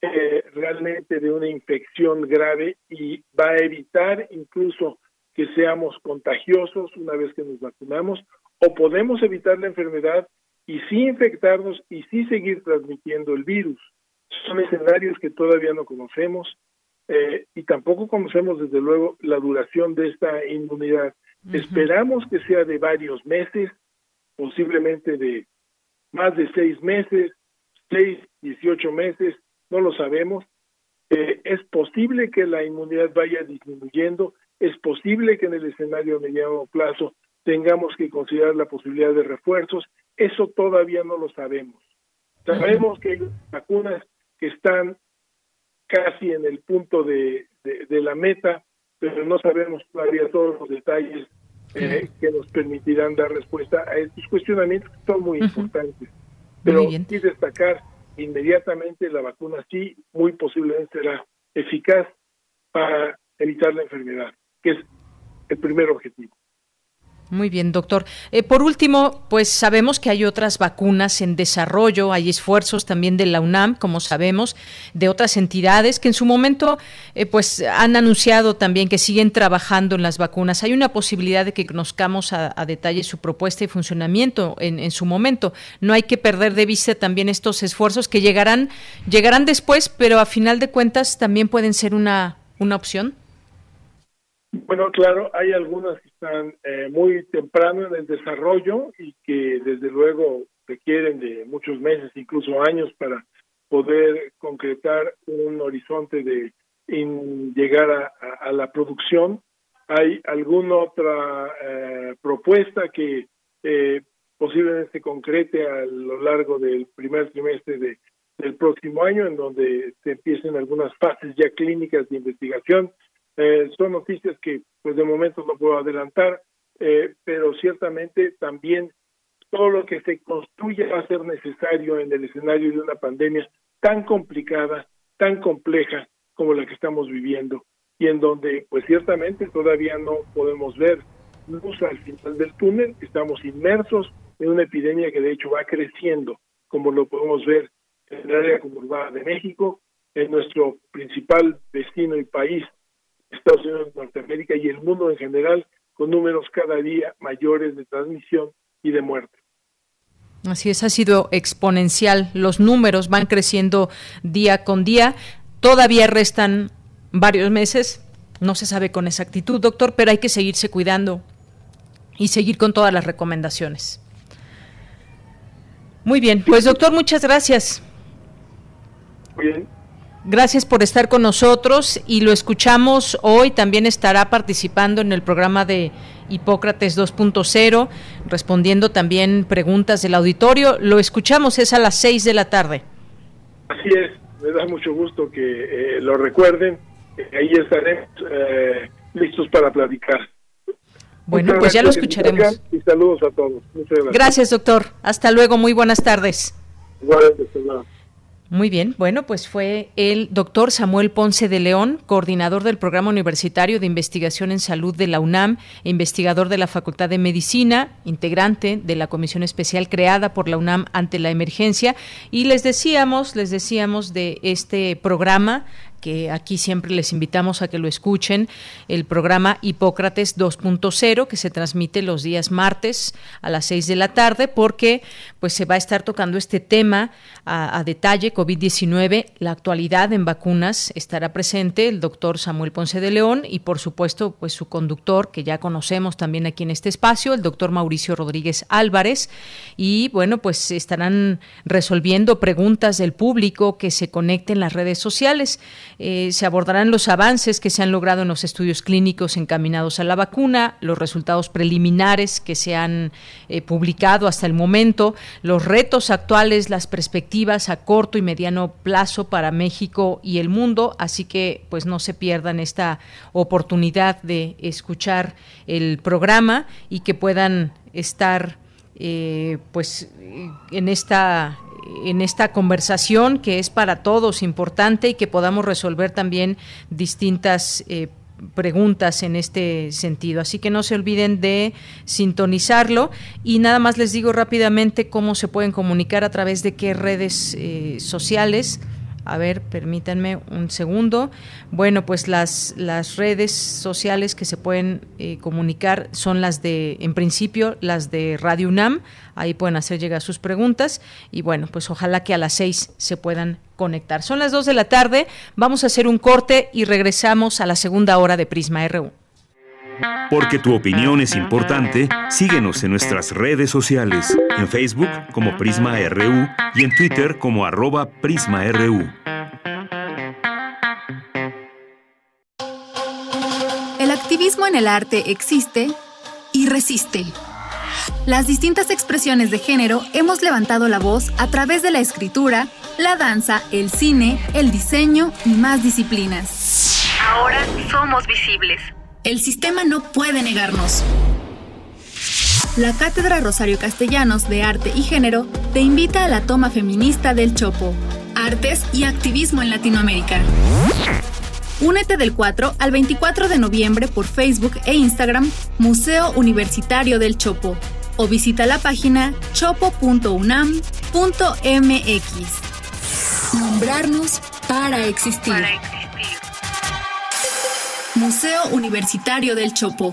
Speaker 15: eh, realmente de una infección grave y va a evitar incluso que seamos contagiosos una vez que nos vacunamos o podemos evitar la enfermedad y sí infectarnos y sí seguir transmitiendo el virus. Son escenarios que todavía no conocemos eh, y tampoco conocemos desde luego la duración de esta inmunidad. Esperamos que sea de varios meses, posiblemente de más de seis meses, seis, dieciocho meses, no lo sabemos. Eh, es posible que la inmunidad vaya disminuyendo, es posible que en el escenario a mediano plazo tengamos que considerar la posibilidad de refuerzos, eso todavía no lo sabemos. Sabemos que hay vacunas que están casi en el punto de, de, la meta, pero no sabemos todavía todos los detalles eh, que nos permitirán dar respuesta a estos cuestionamientos que son muy importantes. Pero sí destacar inmediatamente la vacuna sí, muy posiblemente será eficaz para evitar la enfermedad, que es el primer objetivo.
Speaker 1: Muy bien, doctor. Eh, por último, pues sabemos que hay otras vacunas en desarrollo, hay esfuerzos también de la UNAM, como sabemos, de otras entidades que en su momento eh, pues han anunciado también que siguen trabajando en las vacunas. Hay una posibilidad de que conozcamos a, detalle su propuesta y funcionamiento en, en, su momento. No hay que perder de vista también estos esfuerzos que llegarán, llegarán después, pero a final de cuentas también pueden ser una, una opción.
Speaker 15: Bueno, claro, hay algunas están eh, muy temprano en el desarrollo y que desde luego requieren de muchos meses, incluso años, para poder concretar un horizonte de llegar a, la producción. Hay alguna otra eh, propuesta que eh, posiblemente se concrete a lo largo del primer trimestre de, del próximo año, en donde se empiecen algunas fases ya clínicas de investigación eh, son noticias que pues de momento no puedo adelantar, eh, pero ciertamente también todo lo que se construye va a ser necesario en el escenario de una pandemia tan complicada, tan compleja como la que estamos viviendo y en donde pues ciertamente todavía no podemos ver luz al final del túnel, estamos inmersos en una epidemia que de hecho va creciendo, como lo podemos ver en el área conurbada de México, en nuestro principal destino y país Estados Unidos, Norteamérica y el mundo en general, con números cada día mayores de transmisión y de muerte.
Speaker 1: Así es, ha sido exponencial. Los números van creciendo día con día. Todavía restan varios meses. No se sabe con exactitud, doctor, pero hay que seguirse cuidando y seguir con todas las recomendaciones. Muy bien, pues doctor, muchas gracias.
Speaker 15: Muy bien.
Speaker 1: Gracias por estar con nosotros y lo escuchamos hoy. También estará participando en el programa de Hipócrates 2.0, respondiendo también preguntas del auditorio. Lo escuchamos, es a las 6 de la tarde.
Speaker 15: Así es, me da mucho gusto que eh, lo recuerden. Ahí estaremos eh, listos para platicar.
Speaker 1: Bueno, pues ya lo escucharemos.
Speaker 15: Y saludos a todos.
Speaker 1: Muchas gracias. Gracias, doctor. Hasta luego, muy buenas tardes.
Speaker 15: Igualmente.
Speaker 1: Muy bien, bueno, pues fue el doctor Samuel Ponce de León, coordinador del Programa Universitario de Investigación en Salud de la UNAM investigador de la Facultad de Medicina, integrante de la comisión especial creada por la UNAM ante la emergencia. Y les decíamos, les decíamos de este programa que aquí siempre les invitamos a que lo escuchen, el programa Hipócrates 2.0 que se transmite los días martes a las 6 de la tarde porque pues se va a estar tocando este tema a, detalle COVID-19, la actualidad en vacunas estará presente el doctor Samuel Ponce de León y por supuesto pues su conductor que ya conocemos también aquí en este espacio, el doctor Mauricio Rodríguez Álvarez y bueno pues estarán resolviendo preguntas del público que se conecten en las redes sociales. Eh, se abordarán los avances que se han logrado en los estudios clínicos encaminados a la vacuna, los resultados preliminares que se han eh, publicado hasta el momento, los retos actuales, las perspectivas a corto y mediano plazo para México y el mundo. Así que, pues, no se pierdan esta oportunidad de escuchar el programa y que puedan estar, eh, pues, en esta en esta conversación que es para todos importante y que podamos resolver también distintas eh, preguntas en este sentido. Así que no se olviden de sintonizarlo y nada más les digo rápidamente cómo se pueden comunicar a través de qué redes eh, sociales a ver, permítanme un segundo. Bueno, pues las, las redes sociales que se pueden eh, comunicar son las de, en principio, las de Radio UNAM. Ahí pueden hacer llegar sus preguntas. Y bueno, pues ojalá que a las seis se puedan conectar. Son las dos de la tarde. Vamos a hacer un corte y regresamos a la segunda hora de Prisma RU.
Speaker 2: Porque tu opinión es importante, síguenos en nuestras redes sociales, en Facebook como Prisma RU y en Twitter como arroba PrismaRU.
Speaker 16: El activismo en el arte existe y resiste. Las distintas expresiones de género hemos levantado la voz a través de la escritura, la danza, el cine, el diseño y más disciplinas.
Speaker 17: Ahora somos visibles.
Speaker 16: El sistema no puede negarnos. La Cátedra Rosario Castellanos de Arte y Género te invita a la toma feminista del Chopo, Artes y Activismo en Latinoamérica. Únete del 4 al 24 de noviembre por Facebook e Instagram Museo Universitario del Chopo o visita la página chopo.unam.mx. Nombrarnos para existir. Para existir. Museo Universitario del Chopo.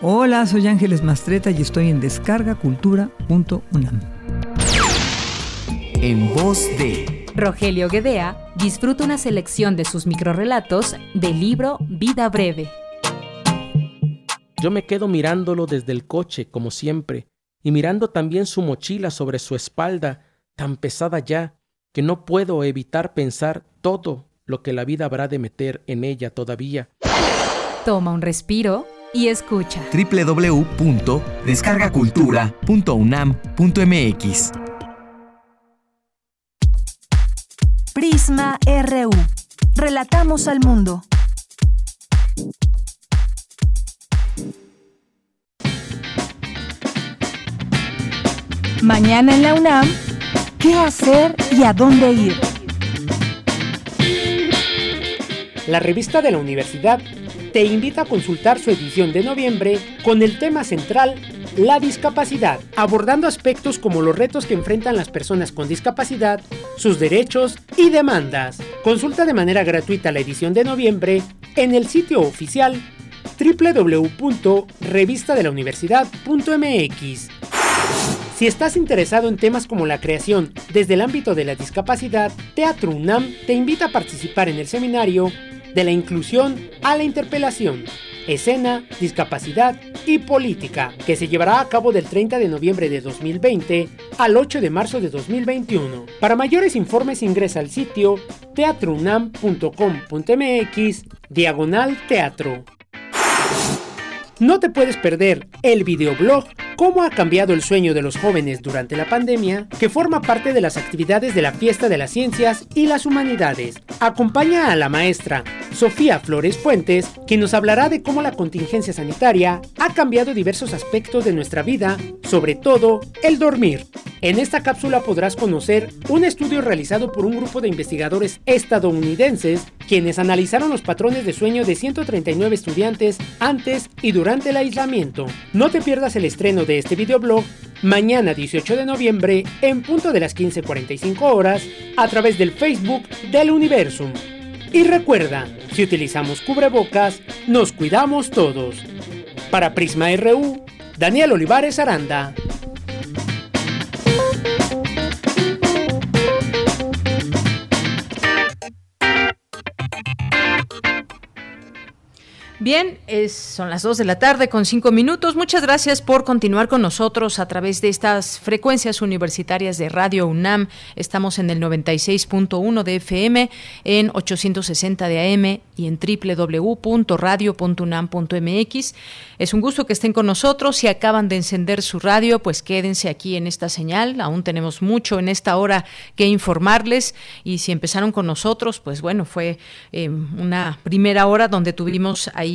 Speaker 18: Hola, soy Ángeles Mastreta y estoy en descargacultura.unam.
Speaker 19: En voz de
Speaker 20: Rogelio Guedea, disfruta una selección de sus microrelatos del libro Vida Breve.
Speaker 21: Yo me quedo mirándolo desde el coche, como siempre, y mirando también su mochila sobre su espalda, tan pesada ya, que no puedo evitar pensar todo lo que la vida habrá de meter en ella todavía.
Speaker 20: Toma un respiro y escucha.
Speaker 19: www.descargacultura.unam.mx
Speaker 3: Prisma RU. Relatamos al mundo. Mañana en la UNAM, ¿qué hacer y a dónde ir?
Speaker 4: La revista de la universidad te invita a consultar su edición de noviembre con el tema central la discapacidad, abordando aspectos como los retos que enfrentan las personas con discapacidad, sus derechos y demandas. Consulta de manera gratuita la edición de noviembre en el sitio oficial www.revistadelauniversidad.mx. Si estás interesado en temas como la creación desde el ámbito de la discapacidad, Teatro UNAM te invita a participar en el seminario de la inclusión a la interpelación, escena, discapacidad y política, que se llevará a cabo del 30 de noviembre de 2020 al 8 de marzo de 2021. Para mayores informes ingresa al sitio teatrounam.com.mx diagonal teatro. No te puedes perder el videoblog cómo ha cambiado el sueño de los jóvenes durante la pandemia, que forma parte de las actividades de la Fiesta de las Ciencias y las Humanidades. Acompaña a la maestra Sofía Flores Fuentes, quien nos hablará de cómo la contingencia sanitaria ha cambiado diversos aspectos de nuestra vida, sobre todo el dormir. En esta cápsula podrás conocer un estudio realizado por un grupo de investigadores estadounidenses, quienes analizaron los patrones de sueño de 139 estudiantes antes y durante el aislamiento. No te pierdas el estreno de este videoblog mañana 18 de noviembre en punto de las 15.45 horas a través del Facebook del Universum. Y recuerda, si utilizamos cubrebocas, nos cuidamos todos. Para Prisma RU, Daniel Olivares Aranda.
Speaker 1: Bien, es, son las 2 de la tarde con 5 minutos. Muchas gracias por continuar con nosotros a través de estas frecuencias universitarias de Radio UNAM. Estamos en el 96.1 de FM, en 860 de AM y en www.radio.unam.mx. Es un gusto que estén con nosotros. Si acaban de encender su radio, pues quédense aquí en esta señal. Aún tenemos mucho en esta hora que informarles. Y si empezaron con nosotros, pues bueno, fue eh, una primera hora donde tuvimos ahí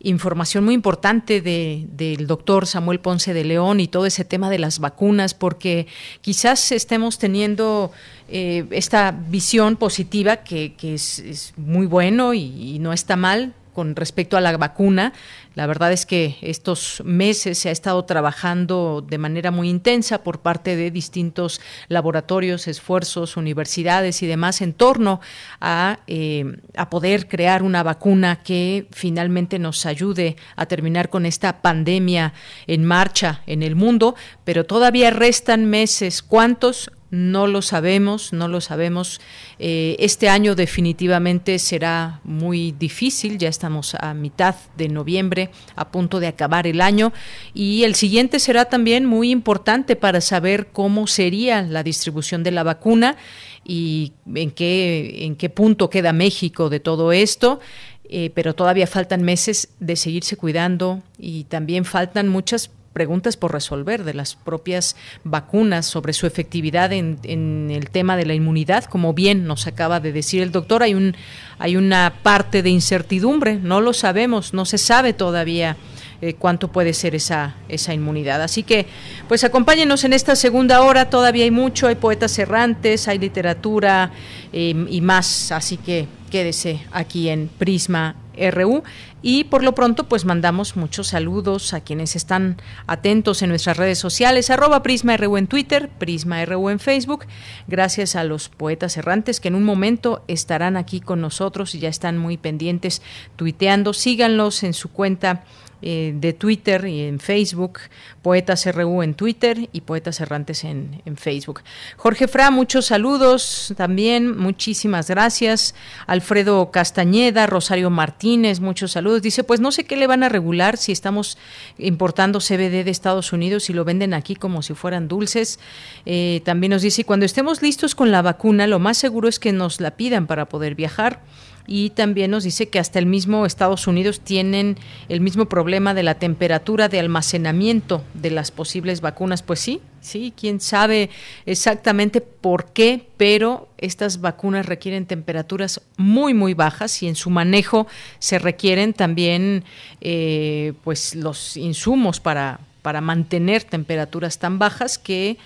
Speaker 1: información muy importante de, del doctor Samuel Ponce de León y todo ese tema de las vacunas, porque quizás estemos teniendo eh, esta visión positiva que, es, muy bueno y no está mal con respecto a la vacuna. La verdad es que estos meses se ha estado trabajando de manera muy intensa por parte de distintos laboratorios, esfuerzos, universidades y demás en torno a, eh, a poder crear una vacuna que finalmente nos ayude a terminar con esta pandemia en marcha en el mundo, pero todavía restan meses. ¿Cuántos? No lo sabemos, no lo sabemos. Eh, este año definitivamente será muy difícil, ya estamos a mitad de noviembre, a punto de acabar el año, y el siguiente será también muy importante para saber cómo sería la distribución de la vacuna y en qué, en qué punto queda México de todo esto. Eh, pero todavía faltan meses de seguirse cuidando y también faltan muchas preguntas por resolver de las propias vacunas sobre su efectividad en, en, el tema de la inmunidad, como bien nos acaba de decir el doctor, hay un hay una parte de incertidumbre, no lo sabemos, no se sabe todavía eh, cuánto puede ser esa, esa inmunidad. Así que, pues acompáñenos en esta segunda hora, todavía hay mucho, hay poetas errantes, hay literatura eh, y más, así que quédese aquí en Prisma RU y por lo pronto pues mandamos muchos saludos a quienes están atentos en nuestras redes sociales, arroba Prisma RU en Twitter, Prisma RU en Facebook, gracias a los poetas errantes que en un momento estarán aquí con nosotros y ya están muy pendientes tuiteando, síganlos en su cuenta eh, de Twitter y en Facebook, Poetas RU en Twitter y Poetas Errantes en, en, Facebook. Jorge Fra, muchos saludos también, muchísimas gracias. Alfredo Castañeda, Rosario Martínez, muchos saludos. Dice, pues no sé qué le van a regular si estamos importando CBD de Estados Unidos y lo venden aquí como si fueran dulces. Eh, también nos dice, cuando estemos listos con la vacuna, lo más seguro es que nos la pidan para poder viajar y también nos dice que hasta el mismo Estados Unidos tienen el mismo problema de la temperatura de almacenamiento de las posibles vacunas. Pues sí, sí, quién sabe exactamente por qué, pero estas vacunas requieren temperaturas muy, muy bajas y en su manejo se requieren también eh, pues los insumos para, para mantener temperaturas tan bajas que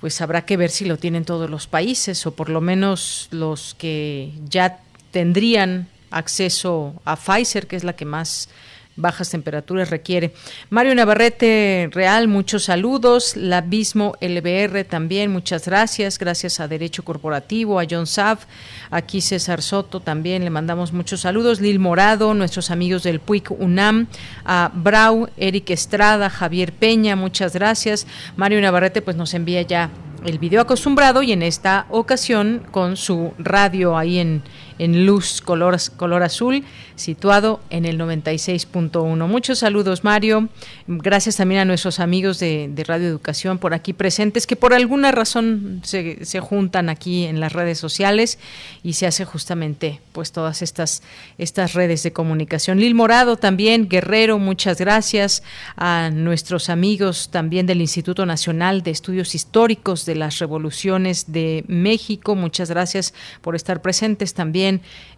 Speaker 1: pues habrá que ver si lo tienen todos los países o por lo menos los que ya tendrían acceso a Pfizer, que es la que más bajas temperaturas requiere. Mario Navarrete Real, muchos saludos. La Abismo LBR también, muchas gracias. Gracias a Derecho Corporativo, a John Sav, aquí César Soto también le mandamos muchos saludos. Lil Morado, nuestros amigos del PUIC UNAM, a Brau, Eric Estrada, Javier Peña, muchas gracias. Mario Navarrete pues nos envía ya el video acostumbrado y en esta ocasión con su radio ahí en en luz color, color azul, situado en el 96.1. Muchos saludos, Mario. Gracias también a nuestros amigos de, Radio Educación por aquí presentes, que por alguna razón se, se, juntan aquí en las redes sociales y se hace justamente pues todas estas, estas redes de comunicación. Lil Morado también, Guerrero, muchas gracias a nuestros amigos también del Instituto Nacional de Estudios Históricos de las Revoluciones de México. Muchas gracias por estar presentes también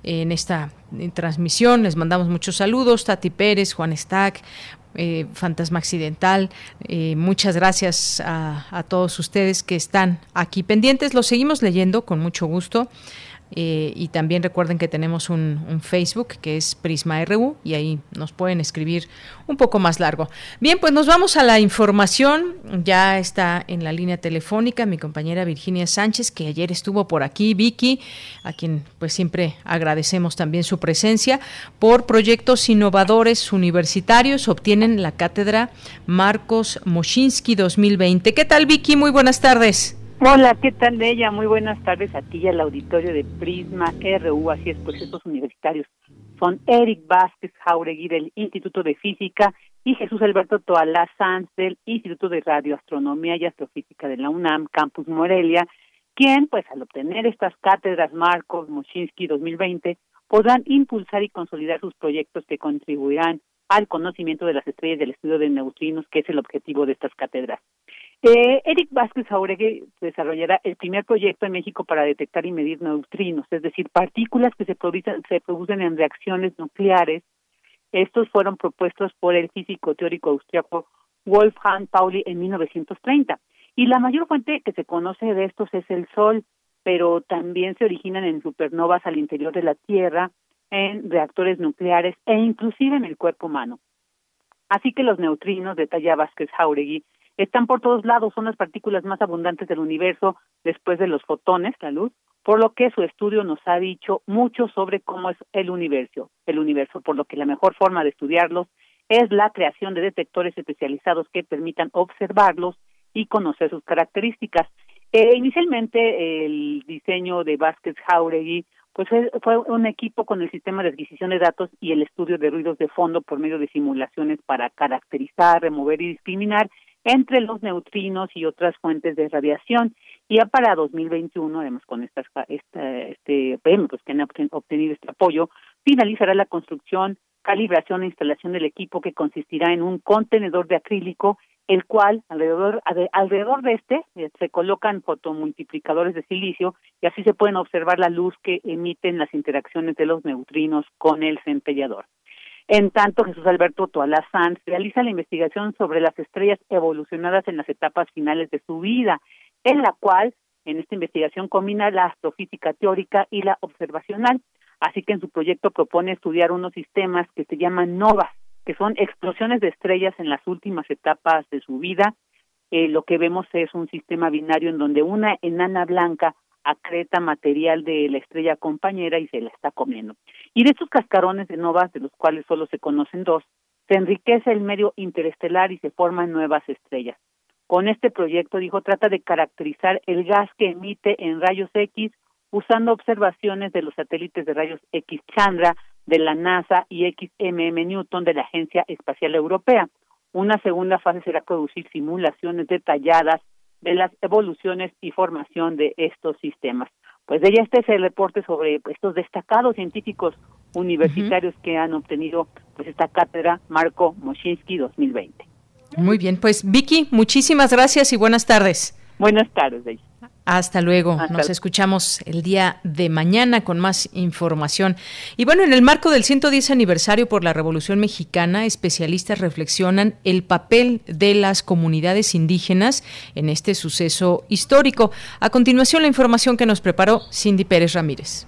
Speaker 1: en esta transmisión. Les mandamos muchos saludos. Tati Pérez, Juan Stack, eh, Fantasma Accidental. Eh, muchas gracias a, a, todos ustedes que están aquí pendientes. Los seguimos leyendo con mucho gusto. Eh, y también recuerden que tenemos un, Facebook que es Prisma RU y ahí nos pueden escribir un poco más largo. Bien, pues nos vamos a la información. Ya está en la línea telefónica mi compañera Virginia Sánchez, que ayer estuvo por aquí, Vicky, a quien pues siempre agradecemos también su presencia. Por proyectos innovadores universitarios obtienen la cátedra Marcos Moschinsky 2020. ¿Qué tal, Vicky? Muy buenas tardes.
Speaker 22: Hola, ¿qué tal ella? Muy buenas tardes a ti y al auditorio de Prisma RU, así es, pues estos universitarios son Eric Vázquez Jauregui del Instituto de Física y Jesús Alberto Toalá Sanz del Instituto de Radioastronomía y Astrofísica de la UNAM, Campus Morelia, quien, pues al obtener estas cátedras Marcos Moschinsky 2020, podrán impulsar y consolidar sus proyectos que contribuirán al conocimiento de las estrellas del estudio de neutrinos, que es el objetivo de estas cátedras. Eh, Eric Vázquez Jauregui desarrollará el primer proyecto en México para detectar y medir neutrinos, es decir, partículas que se producen, en reacciones nucleares. Estos fueron propuestos por el físico teórico austriaco Wolfgang Pauli en 1930. Y la mayor fuente que se conoce de estos es el Sol, pero también se originan en supernovas al interior de la Tierra, en reactores nucleares e inclusive en el cuerpo humano. Así que los neutrinos, detalla Vázquez Jauregui, están por todos lados, son las partículas más abundantes del universo después de los fotones, la luz, por lo que su estudio nos ha dicho mucho sobre cómo es el universo, el universo, por lo que la mejor forma de estudiarlos es la creación de detectores especializados que permitan observarlos y conocer sus características. Eh, inicialmente el diseño de Vázquez Jauregui pues fue un equipo con el sistema de adquisición de datos y el estudio de ruidos de fondo por medio de simulaciones para caracterizar, remover y discriminar entre los neutrinos y otras fuentes de radiación. Y ya para 2021, además con estas, esta, este pues, que han obtenido este apoyo, finalizará la construcción, calibración e instalación del equipo que consistirá en un contenedor de acrílico el cual alrededor, alrededor de este eh, se colocan fotomultiplicadores de silicio y así se pueden observar la luz que emiten las interacciones de los neutrinos con el centellador. En tanto, Jesús Alberto Toalá Sanz realiza la investigación sobre las estrellas evolucionadas en las etapas finales de su vida, en la cual, en esta investigación, combina la astrofísica teórica y la observacional. Así que en su proyecto propone estudiar unos sistemas que se llaman novas, que son explosiones de estrellas en las últimas etapas de su vida. Eh, lo que vemos es un sistema binario en donde una enana blanca acreta material de la estrella compañera y se la está comiendo. Y de estos cascarones de novas, de los cuales solo se conocen dos, se enriquece el medio interestelar y se forman nuevas estrellas. Con este proyecto, dijo, trata de caracterizar el gas que emite en rayos X usando observaciones de los satélites de rayos X Chandra de la NASA y XMM Newton de la Agencia Espacial Europea. Una segunda fase será producir simulaciones detalladas de las evoluciones y formación de estos sistemas. Pues de ella este es el reporte sobre estos destacados científicos universitarios que han obtenido pues esta cátedra Marco Moschinsky 2020.
Speaker 1: Muy bien, pues Vicky, muchísimas gracias y buenas tardes.
Speaker 22: Buenas tardes.
Speaker 1: Hasta luego. Nos escuchamos el día de mañana con más información. Y bueno, en el marco del 110 aniversario por la Revolución Mexicana, especialistas reflexionan el papel de las comunidades indígenas en este suceso histórico. A continuación, la información que nos preparó Cindy Pérez Ramírez.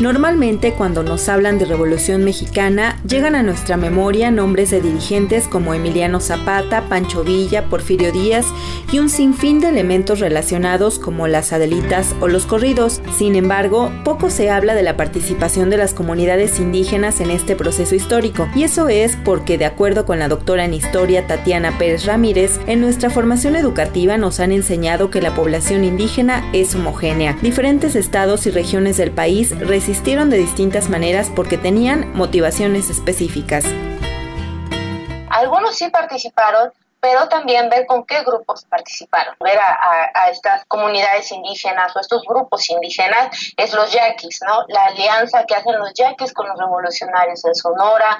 Speaker 13: Normalmente cuando nos hablan de Revolución Mexicana llegan a nuestra memoria nombres de dirigentes como Emiliano Zapata, Pancho Villa, Porfirio Díaz y un sinfín de elementos relacionados como las adelitas o los corridos. Sin embargo, poco se habla de la participación de las comunidades indígenas en este proceso histórico y eso es porque de acuerdo con la doctora en historia Tatiana Pérez Ramírez, en nuestra formación educativa nos han enseñado que la población indígena es homogénea. Diferentes estados y regiones del país Existieron de distintas maneras porque tenían motivaciones específicas.
Speaker 23: Algunos sí participaron, pero también ver con qué grupos participaron. Ver a, estas comunidades indígenas o estos grupos indígenas es los yaquis, ¿no? La alianza que hacen los yaquis con los revolucionarios en Sonora,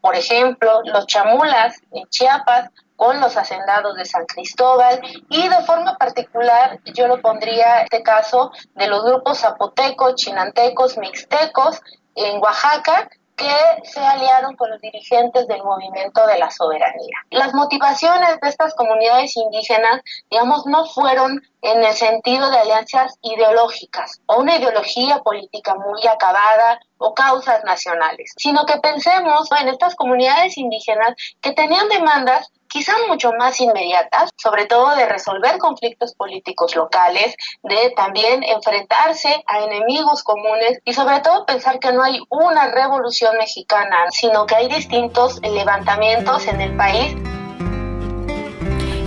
Speaker 23: por ejemplo, los chamulas en Chiapas con los hacendados de San Cristóbal y de forma particular yo lo pondría este caso de los grupos zapotecos, chinantecos, mixtecos en Oaxaca que se aliaron con los dirigentes del movimiento de la soberanía. Las motivaciones de estas comunidades indígenas, digamos, no fueron en el sentido de alianzas ideológicas o una ideología política muy acabada o causas nacionales, sino que pensemos en estas comunidades indígenas que tenían demandas quizá mucho más inmediatas, sobre todo de resolver conflictos políticos locales, de también enfrentarse a enemigos comunes y sobre todo pensar que no hay una revolución mexicana, sino que hay distintos levantamientos en el país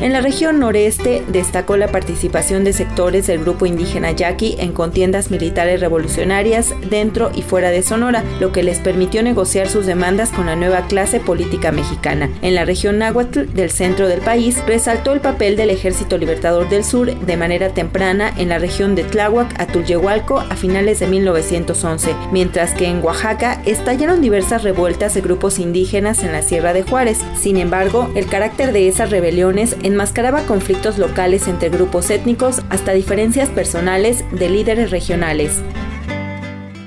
Speaker 13: en la región noreste destacó la participación de sectores del grupo indígena yaqui en contiendas militares revolucionarias dentro y fuera de Sonora, lo que les permitió negociar sus demandas con la nueva clase política mexicana. En la región náhuatl del centro del país resaltó el papel del Ejército Libertador del Sur de manera temprana en la región de Tláhuac, Atulyehualco a finales de 1911, mientras que en Oaxaca estallaron diversas revueltas de grupos indígenas en la Sierra de Juárez. Sin embargo, el carácter de esas rebeliones enmascaraba conflictos locales entre grupos étnicos hasta diferencias personales de líderes regionales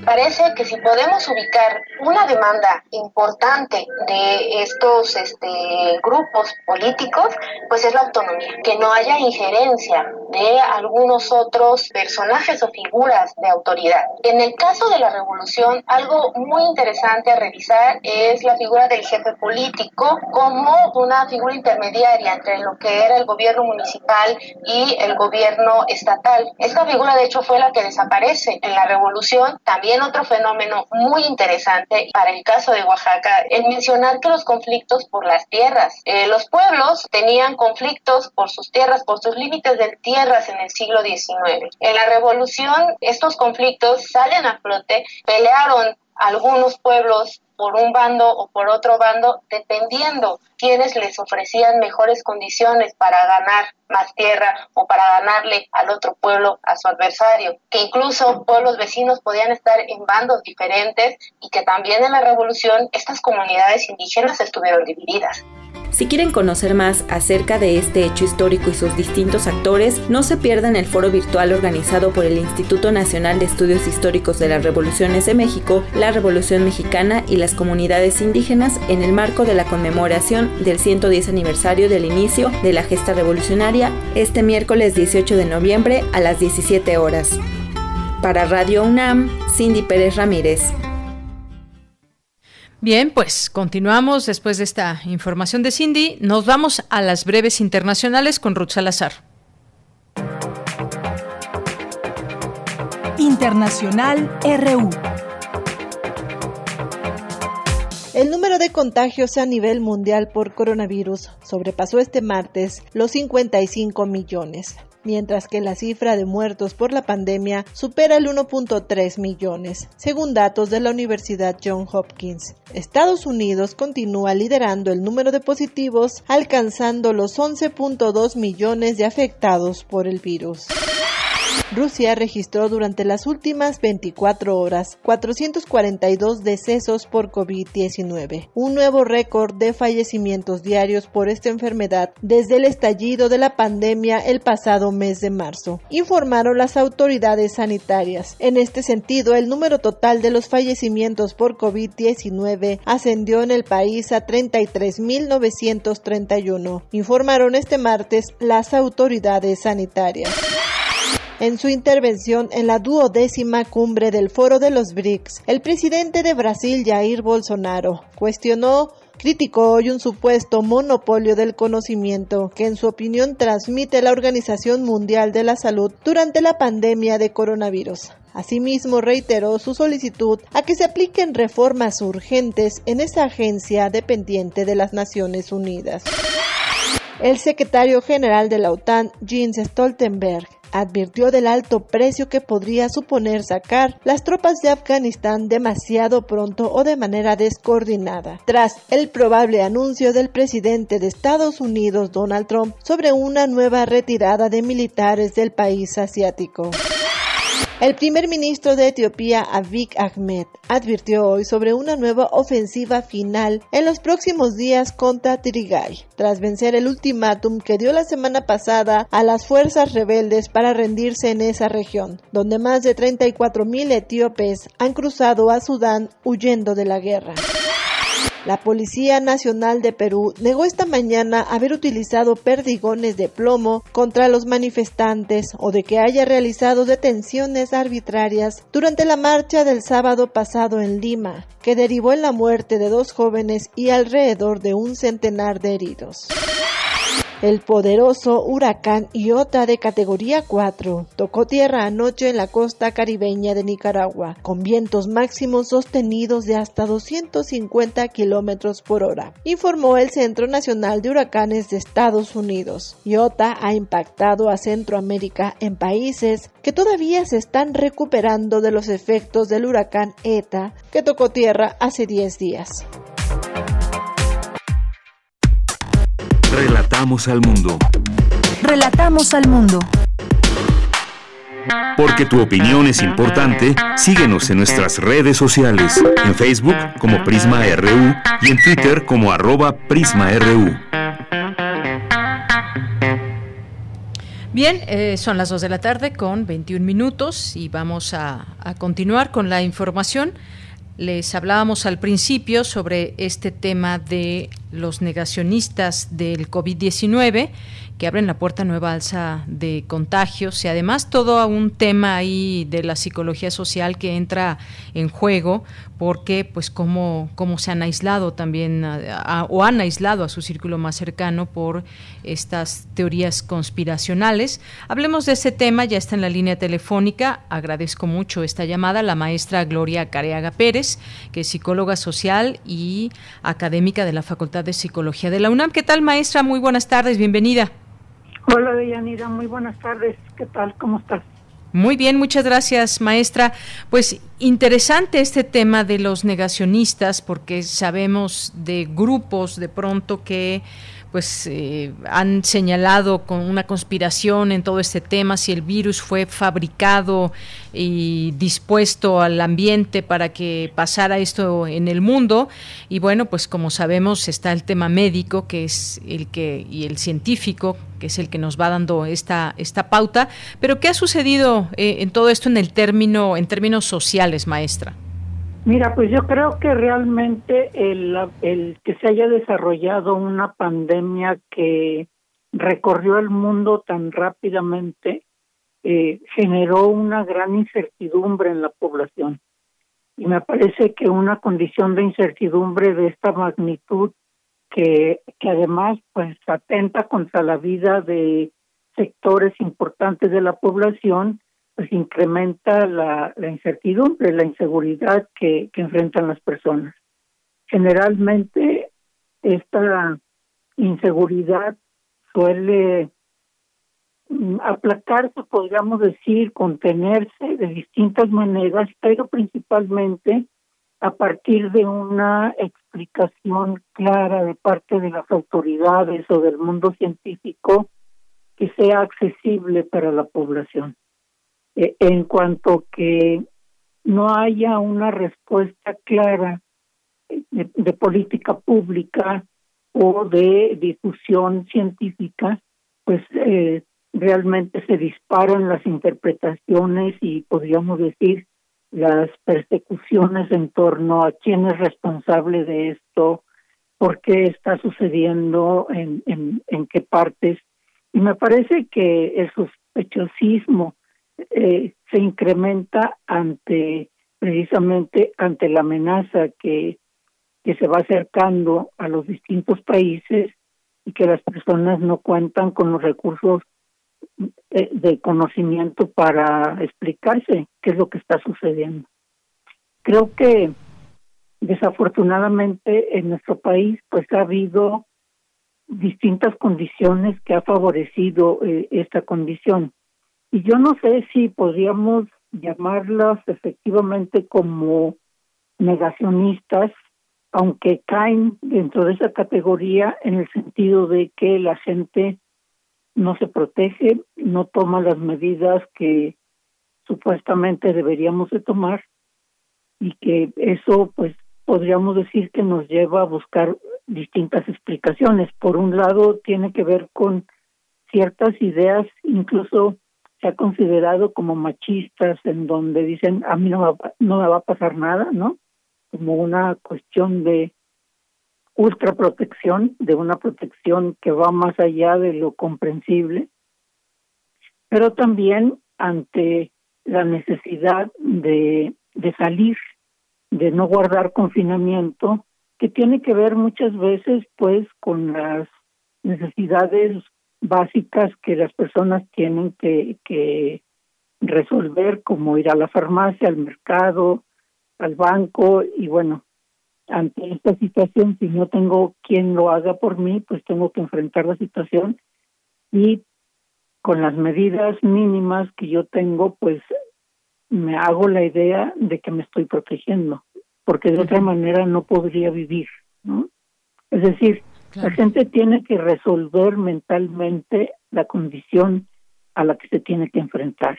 Speaker 23: parece que si podemos ubicar una demanda importante de estos este, grupos políticos, pues es la autonomía, que no haya injerencia de algunos otros personajes o figuras de autoridad. En el caso de la revolución, algo muy interesante a revisar es la figura del jefe político como una figura intermediaria entre lo que era el gobierno municipal y el gobierno estatal. Esta figura de hecho fue la que desaparece en la revolución, también otro fenómeno muy interesante para el caso de Oaxaca, el mencionar que los conflictos por las tierras, eh, los pueblos tenían conflictos por sus tierras, por sus límites de tierras en el siglo XIX. En la revolución estos conflictos salen a flote, pelearon algunos pueblos por un bando o por otro bando, dependiendo quienes les ofrecían mejores condiciones para ganar más tierra o para ganarle al otro pueblo, a su adversario, que incluso pueblos vecinos podían estar en bandos diferentes y que también en la revolución estas comunidades indígenas estuvieron divididas.
Speaker 13: Si quieren conocer más acerca de este hecho histórico y sus distintos actores, no se pierdan el foro virtual organizado por el Instituto Nacional de Estudios Históricos de las Revoluciones de México, la Revolución Mexicana y las comunidades indígenas en el marco de la conmemoración del 110 aniversario del inicio de la gesta revolucionaria este miércoles 18 de noviembre a las 17 horas. Para Radio UNAM, Cindy Pérez Ramírez.
Speaker 1: Bien, pues continuamos después de esta información de Cindy. Nos vamos a las breves internacionales con Ruth Salazar.
Speaker 3: Internacional RU.
Speaker 24: El número de contagios a nivel mundial por coronavirus sobrepasó este martes los 55 millones mientras que la cifra de muertos por la pandemia supera el 1.3 millones, según datos de la Universidad Johns Hopkins. Estados Unidos continúa liderando el número de positivos, alcanzando los 11.2 millones de afectados por el virus. Rusia registró durante las últimas 24 horas 442 decesos por COVID-19, un nuevo récord de fallecimientos diarios por esta enfermedad desde el estallido de la pandemia el pasado mes de marzo, informaron las autoridades sanitarias. En este sentido, el número total de los fallecimientos por COVID-19 ascendió en el país a 33.931, informaron este martes las autoridades sanitarias. En su intervención en la duodécima cumbre del Foro de los BRICS, el presidente de Brasil, Jair Bolsonaro, cuestionó criticó hoy un supuesto monopolio del conocimiento que en su opinión transmite la Organización Mundial de la Salud durante la pandemia de coronavirus. Asimismo, reiteró su solicitud a que se apliquen reformas urgentes en esa agencia dependiente de las Naciones Unidas. El secretario general de la OTAN, Jens Stoltenberg, advirtió del alto precio que podría suponer sacar las tropas de Afganistán demasiado pronto o de manera descoordinada, tras el probable anuncio del presidente de Estados Unidos Donald Trump sobre una nueva retirada de militares del país asiático. El primer ministro de Etiopía, Abiy Ahmed, advirtió hoy sobre una nueva ofensiva final en los próximos días contra Tirigay, tras vencer el ultimátum que dio la semana pasada a las fuerzas rebeldes para rendirse en esa región, donde más de 34.000 etíopes han cruzado a Sudán huyendo de la guerra. La Policía Nacional de Perú negó esta mañana haber utilizado perdigones de plomo contra los manifestantes o de que haya realizado detenciones arbitrarias durante la marcha del sábado pasado en Lima, que derivó en la muerte de dos jóvenes y alrededor de un centenar de heridos. El poderoso huracán Iota de categoría 4 tocó tierra anoche en la costa caribeña de Nicaragua, con vientos máximos sostenidos de hasta 250 kilómetros por hora, informó el Centro Nacional de Huracanes de Estados Unidos. Iota ha impactado a Centroamérica en países que todavía se están recuperando de los efectos del huracán ETA que tocó tierra hace 10 días.
Speaker 2: Relatamos al mundo.
Speaker 3: Relatamos al mundo.
Speaker 2: Porque tu opinión es importante, síguenos en nuestras redes sociales, en Facebook como Prisma RU y en Twitter como arroba PrismaRU.
Speaker 1: Bien, eh, son las 2 de la tarde con 21 minutos y vamos a, a continuar con la información. Les hablábamos al principio sobre este tema de los negacionistas del COVID-19 que abren la puerta a nueva alza de contagios y además todo un tema ahí de la psicología social que entra en juego porque pues cómo, cómo se han aislado también o han aislado a su círculo más cercano por estas teorías conspiracionales. Hablemos de ese tema, ya está en la línea telefónica, agradezco mucho esta llamada, la maestra Gloria Careaga Pérez, que es psicóloga social y académica de la Facultad de Psicología de la UNAM. ¿Qué tal maestra? Muy buenas tardes, bienvenida.
Speaker 25: Hola, Deyanira, muy buenas tardes. ¿Qué tal? ¿Cómo estás?
Speaker 1: Muy bien, muchas gracias, maestra. Pues interesante este tema de los negacionistas, porque sabemos de grupos de pronto que pues eh, han señalado con una conspiración en todo este tema, si el virus fue fabricado y dispuesto al ambiente para que pasara esto en el mundo. Y bueno, pues como sabemos está el tema médico, que es el que, y el científico, que es el que nos va dando esta, esta pauta. Pero ¿qué ha sucedido eh, en todo esto en el término, en términos sociales, maestra?
Speaker 25: Mira, pues yo creo que realmente el, el que se haya desarrollado una pandemia que recorrió el mundo tan rápidamente eh, generó una gran incertidumbre en la población. Y me parece que una condición de incertidumbre de esta magnitud que, que además pues atenta contra la vida de sectores importantes de la población, pues incrementa la, incertidumbre, la inseguridad que, que enfrentan las personas. Generalmente esta inseguridad suele mm, aplacarse, podríamos decir, contenerse de distintas maneras, pero principalmente a partir de una explicación clara de parte de las autoridades o del mundo científico que sea accesible para la población. Eh, en cuanto que no haya una respuesta clara eh, de, política pública o de difusión científica, pues eh, realmente se disparan las interpretaciones y podríamos decir las persecuciones en torno a quién es responsable de esto, por qué está sucediendo, en, en, en qué partes. Y me parece que el sospechosismo eh, se incrementa ante precisamente ante la amenaza que, que se va acercando a los distintos países y que las personas no cuentan con los recursos de, de conocimiento para explicarse qué es lo que está sucediendo. Creo que desafortunadamente en nuestro país pues ha habido distintas condiciones que ha favorecido eh, esta condición. Y yo no sé si podríamos llamarlas efectivamente como negacionistas, aunque caen dentro de esa categoría en el sentido de que la gente no se protege, no toma las medidas que supuestamente deberíamos de tomar y que eso pues podríamos decir que nos lleva a buscar distintas explicaciones. Por un lado, tiene que ver con ciertas ideas, incluso se ha considerado como machistas, en donde dicen, a mí no, va, no me va a pasar nada, ¿no? Como una cuestión de ultraprotección, de una protección que va más allá de lo comprensible, pero también ante la necesidad de, de salir de no guardar confinamiento, que tiene que ver muchas veces pues con las necesidades básicas que las personas tienen que, que resolver, como ir a la farmacia, al mercado, al banco, y bueno, ante esta situación, si no tengo quien lo haga por mí, pues tengo que enfrentar la situación y con las medidas mínimas que yo tengo, pues me hago la idea de que me estoy protegiendo, porque de otra manera no podría vivir, ¿no? Es decir, la gente tiene que resolver mentalmente la condición a la que se tiene que enfrentar.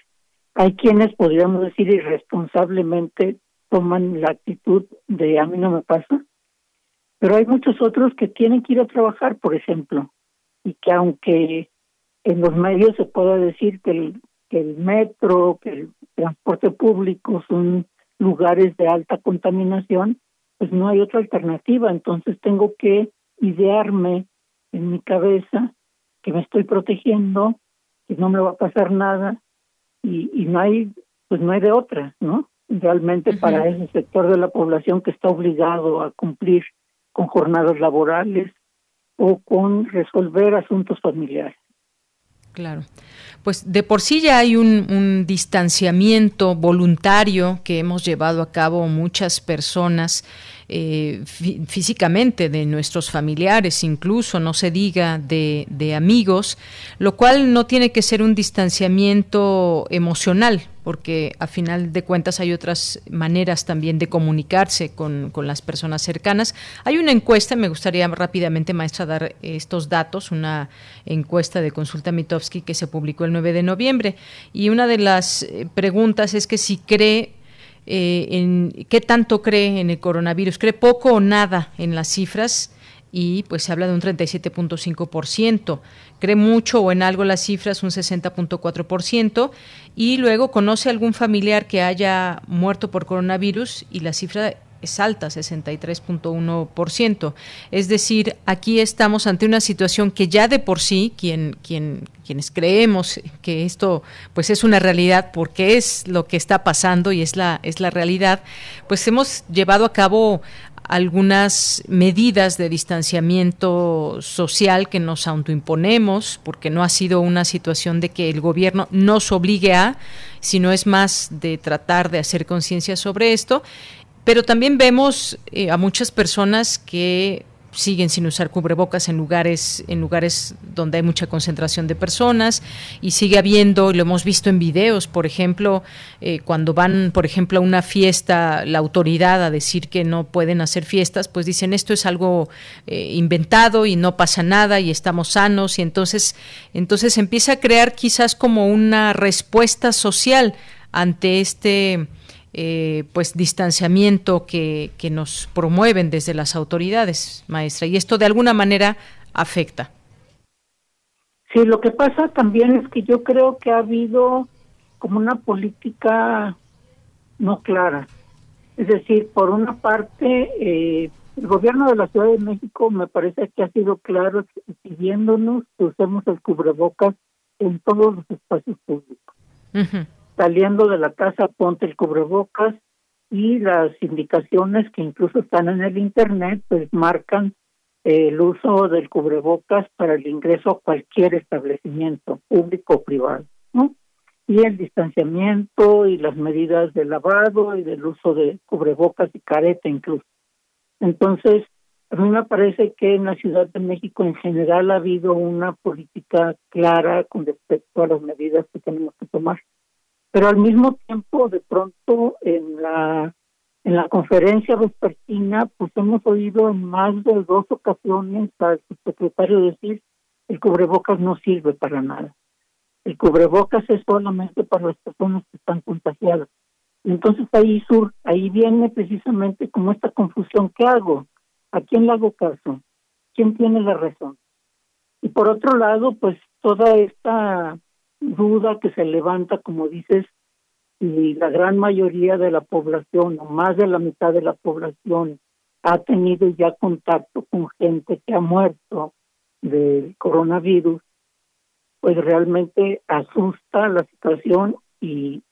Speaker 25: Hay quienes, podríamos decir, irresponsablemente toman la actitud de a mí no me pasa, pero hay muchos otros que tienen que ir a trabajar, por ejemplo, y que aunque en los medios se pueda decir que el, que el metro, que el transporte público son lugares de alta contaminación, pues no hay otra alternativa. Entonces tengo que idearme en mi cabeza que me estoy protegiendo, que no me va a pasar nada y, y no hay, pues no hay de otra, ¿no? Realmente para ese sector de la población que está obligado a cumplir con jornadas laborales o con resolver asuntos familiares.
Speaker 1: Claro. Pues de por sí ya hay un, distanciamiento voluntario que hemos llevado a cabo muchas personas eh, físicamente de nuestros familiares, incluso no se diga de, de amigos, lo cual no tiene que ser un distanciamiento emocional, porque a final de cuentas hay otras maneras también de comunicarse con, con, las personas cercanas. Hay una encuesta, me gustaría rápidamente, maestra, dar estos datos, una encuesta de Consulta Mitofsky que se publicó el 9 de noviembre, y una de las eh, preguntas es que si cree eh, en qué tanto cree en el coronavirus. ¿Cree poco o nada en las cifras? y pues se habla de un 37.5%. Cree mucho o en algo las cifras, un 60.4%. Y luego conoce algún familiar que haya muerto por coronavirus y la cifra es alta, 63.1%. Es decir, aquí estamos ante una situación que ya de por sí, quien, quien, quienes creemos que esto pues es una realidad porque es lo que está pasando y es la, es la realidad, pues hemos llevado a cabo algunas medidas de distanciamiento social que nos autoimponemos, porque no ha sido una situación de que el gobierno nos obligue a, sino es más de tratar de hacer conciencia sobre esto. Pero también vemos eh, a muchas personas que siguen sin usar cubrebocas en lugares en lugares donde hay mucha concentración de personas y sigue habiendo lo hemos visto en videos por ejemplo eh, cuando van por ejemplo a una fiesta la autoridad a decir que no pueden hacer fiestas pues dicen esto es algo eh, inventado y no pasa nada y estamos sanos y entonces entonces empieza a crear quizás como una respuesta social ante este eh, pues distanciamiento que, que nos promueven desde las autoridades, maestra, y esto de alguna manera afecta.
Speaker 25: Sí, lo que pasa también es que yo creo que ha habido como una política no clara. Es decir, por una parte, eh, el gobierno de la Ciudad de México me parece que ha sido claro pidiéndonos que usemos el cubrebocas en todos los espacios públicos. Saliendo de la casa ponte el cubrebocas y las indicaciones que incluso están en el internet pues marcan el uso del cubrebocas para el ingreso a cualquier establecimiento público o privado, ¿no? Y el distanciamiento y las medidas de lavado y del uso de cubrebocas y careta incluso. Entonces, a mí me parece que en la Ciudad de México en general ha habido una política clara con respecto a las medidas que tenemos que tomar. Pero al mismo tiempo, de pronto, en la en la conferencia vespertina, pues hemos oído en más de dos ocasiones al secretario decir el cubrebocas no sirve para nada. El cubrebocas es solamente para las personas que están contagiadas. Entonces ahí sur, ahí viene precisamente como esta confusión. ¿Qué hago? ¿A quién le hago caso? ¿Quién tiene la razón? Y por otro lado, pues toda esta duda que se levanta, como dices, y la gran mayoría de la población, o más de la mitad de la población, ha tenido ya contacto con gente que ha muerto del coronavirus, pues realmente asusta la situación y,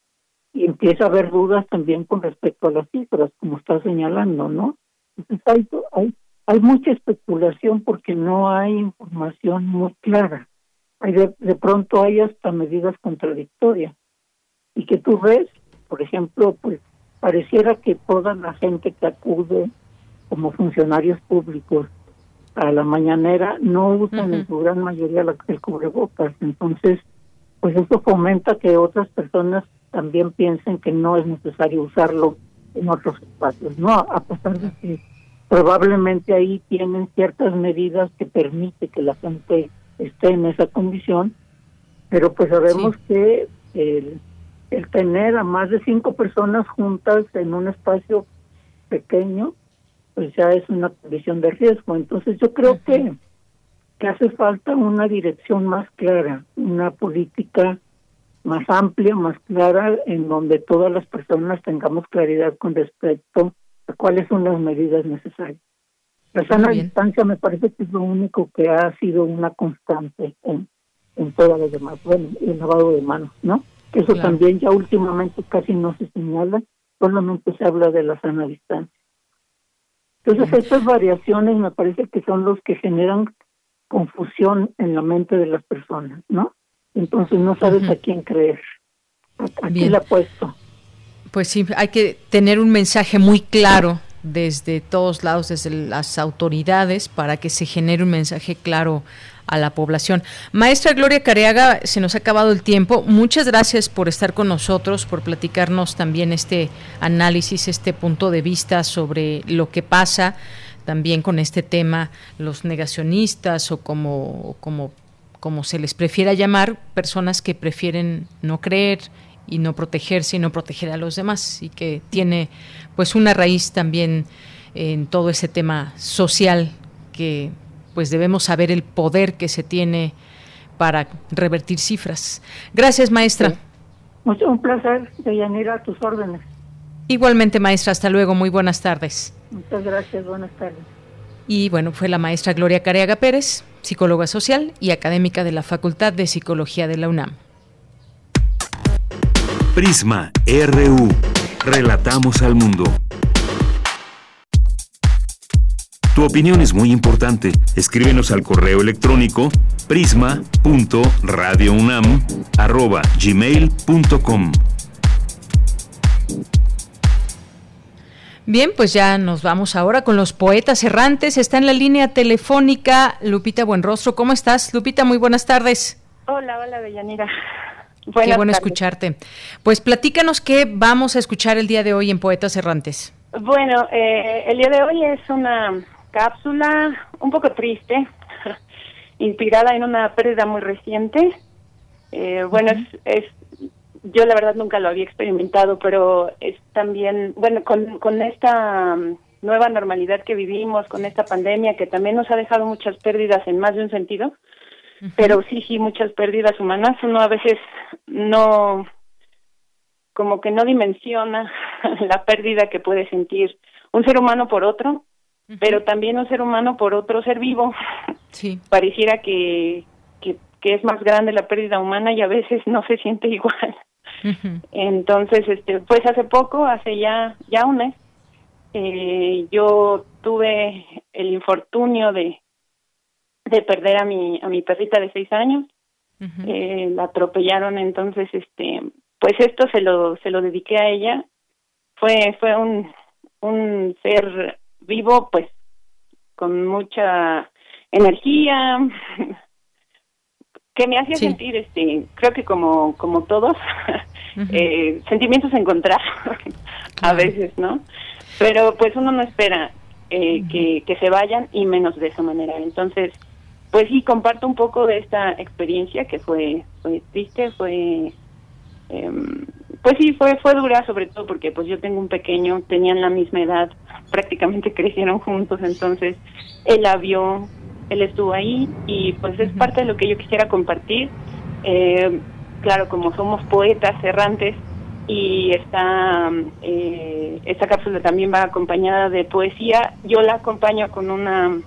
Speaker 25: empieza a haber dudas también con respecto a las cifras, como está señalando, ¿no? Entonces hay, hay, hay mucha especulación porque no hay información muy clara. De, de pronto hay hasta medidas contradictorias y que tú ves, por ejemplo, pues pareciera que toda la gente que acude como funcionarios públicos a la mañanera no usan en su gran mayoría el cubrebocas. Entonces, pues eso fomenta que otras personas también piensen que no es necesario usarlo en otros espacios, ¿no? A pesar de que probablemente ahí tienen ciertas medidas que permite que la gente esté en esa condición, pero pues sabemos que el el tener a más de cinco personas juntas en un espacio pequeño, pues ya es una condición de riesgo. Entonces yo creo que, que hace falta una dirección más clara, una política más amplia, más clara, en donde todas las personas tengamos claridad con respecto a cuáles son las medidas necesarias. La sana distancia me parece que es lo único que ha sido una constante en, en todas las demás, bueno, el lavado de manos, ¿no? Eso también ya últimamente casi no se señala, solamente se habla de la sana distancia. Entonces estas variaciones me parece que son los que generan confusión en la mente de las personas, ¿no? Entonces no sabes a quién creer, a, quién le puesto.
Speaker 1: Pues sí, hay que tener un mensaje muy claro desde todos lados, desde las autoridades, para que se genere un mensaje claro a la población. Maestra Gloria Careaga, se nos ha acabado el tiempo. Muchas gracias por estar con nosotros, por platicarnos también este análisis, este punto de vista sobre lo que pasa también con este tema, los negacionistas o como, como, como se les prefiera llamar, personas que prefieren no creer y no protegerse y no proteger a los demás y que tiene pues una raíz también en todo ese tema social que pues debemos saber el poder que se tiene para revertir cifras. Gracias, maestra.
Speaker 25: Mucho un placer, Deyanira, a tus órdenes.
Speaker 1: Igualmente, maestra, hasta luego, muy buenas tardes.
Speaker 25: Muchas gracias, buenas tardes.
Speaker 1: Y bueno, fue la maestra Gloria Careaga Pérez, psicóloga social y académica de la Facultad de Psicología de la UNAM.
Speaker 2: Prisma RU. Relatamos al mundo. Tu opinión es muy importante. Escríbenos al correo electrónico prisma.radiounam@gmail.com.
Speaker 1: Bien, pues ya nos vamos ahora con los poetas errantes. Está en la línea telefónica Lupita Buenrostro. ¿Cómo estás, Lupita? Muy buenas tardes.
Speaker 26: Hola, hola,
Speaker 1: Qué bueno escucharte. Pues platícanos qué vamos a escuchar el día de hoy en Poetas Errantes.
Speaker 26: Bueno, eh, el día de hoy es una cápsula un poco triste, inspirada en una pérdida muy reciente. Eh, bueno, es, yo la verdad nunca lo había experimentado, pero es también, bueno, con, con esta um, nueva normalidad que vivimos, con esta pandemia que también nos ha dejado muchas pérdidas en más de un sentido, pero sí, sí, muchas pérdidas humanas, uno a veces no, como que no dimensiona la pérdida que puede sentir un ser humano por otro pero también un ser humano por otro ser vivo.
Speaker 1: Sí.
Speaker 26: Pareciera que, que, es más grande la pérdida humana y a veces no se siente igual. Entonces, este, pues hace poco, hace ya, ya un mes, eh, yo tuve el infortunio de, de perder a mi, a mi perrita de seis años. eh, la atropellaron, entonces, este, pues esto se lo, se lo dediqué a ella. Fue, fue un, un ser vivo, pues, con mucha energía, que me hacía sentir, este, creo que como, como todos, eh, sentimientos encontrados a veces, ¿no? Pero pues uno no espera eh, que, que se vayan y menos de esa manera. Entonces, pues sí, comparto un poco de esta experiencia que fue, fue triste, fue, em, pues sí, fue, fue dura sobre todo porque pues yo tengo un pequeño, tenían la misma edad, prácticamente crecieron juntos, entonces él la vio, él estuvo ahí y pues es parte de lo que yo quisiera compartir. Eh, claro, como somos poetas errantes y esta, eh, esta cápsula también va acompañada de poesía, yo la acompaño con una,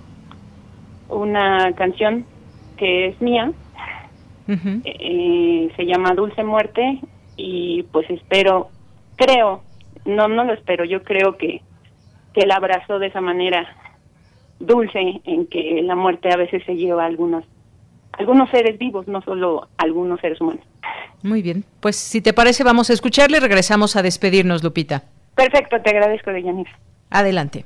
Speaker 26: una canción que es mía, eh, se llama Dulce Muerte y pues espero, creo, no, no lo espero, yo creo que, que la abrazó de esa manera dulce en que la muerte a veces se lleva a algunos, algunos seres vivos, no solo algunos seres humanos.
Speaker 1: Muy bien, pues si te parece vamos a escucharle y regresamos a despedirnos, Lupita.
Speaker 26: Perfecto, te agradezco, Deyanira.
Speaker 1: Adelante.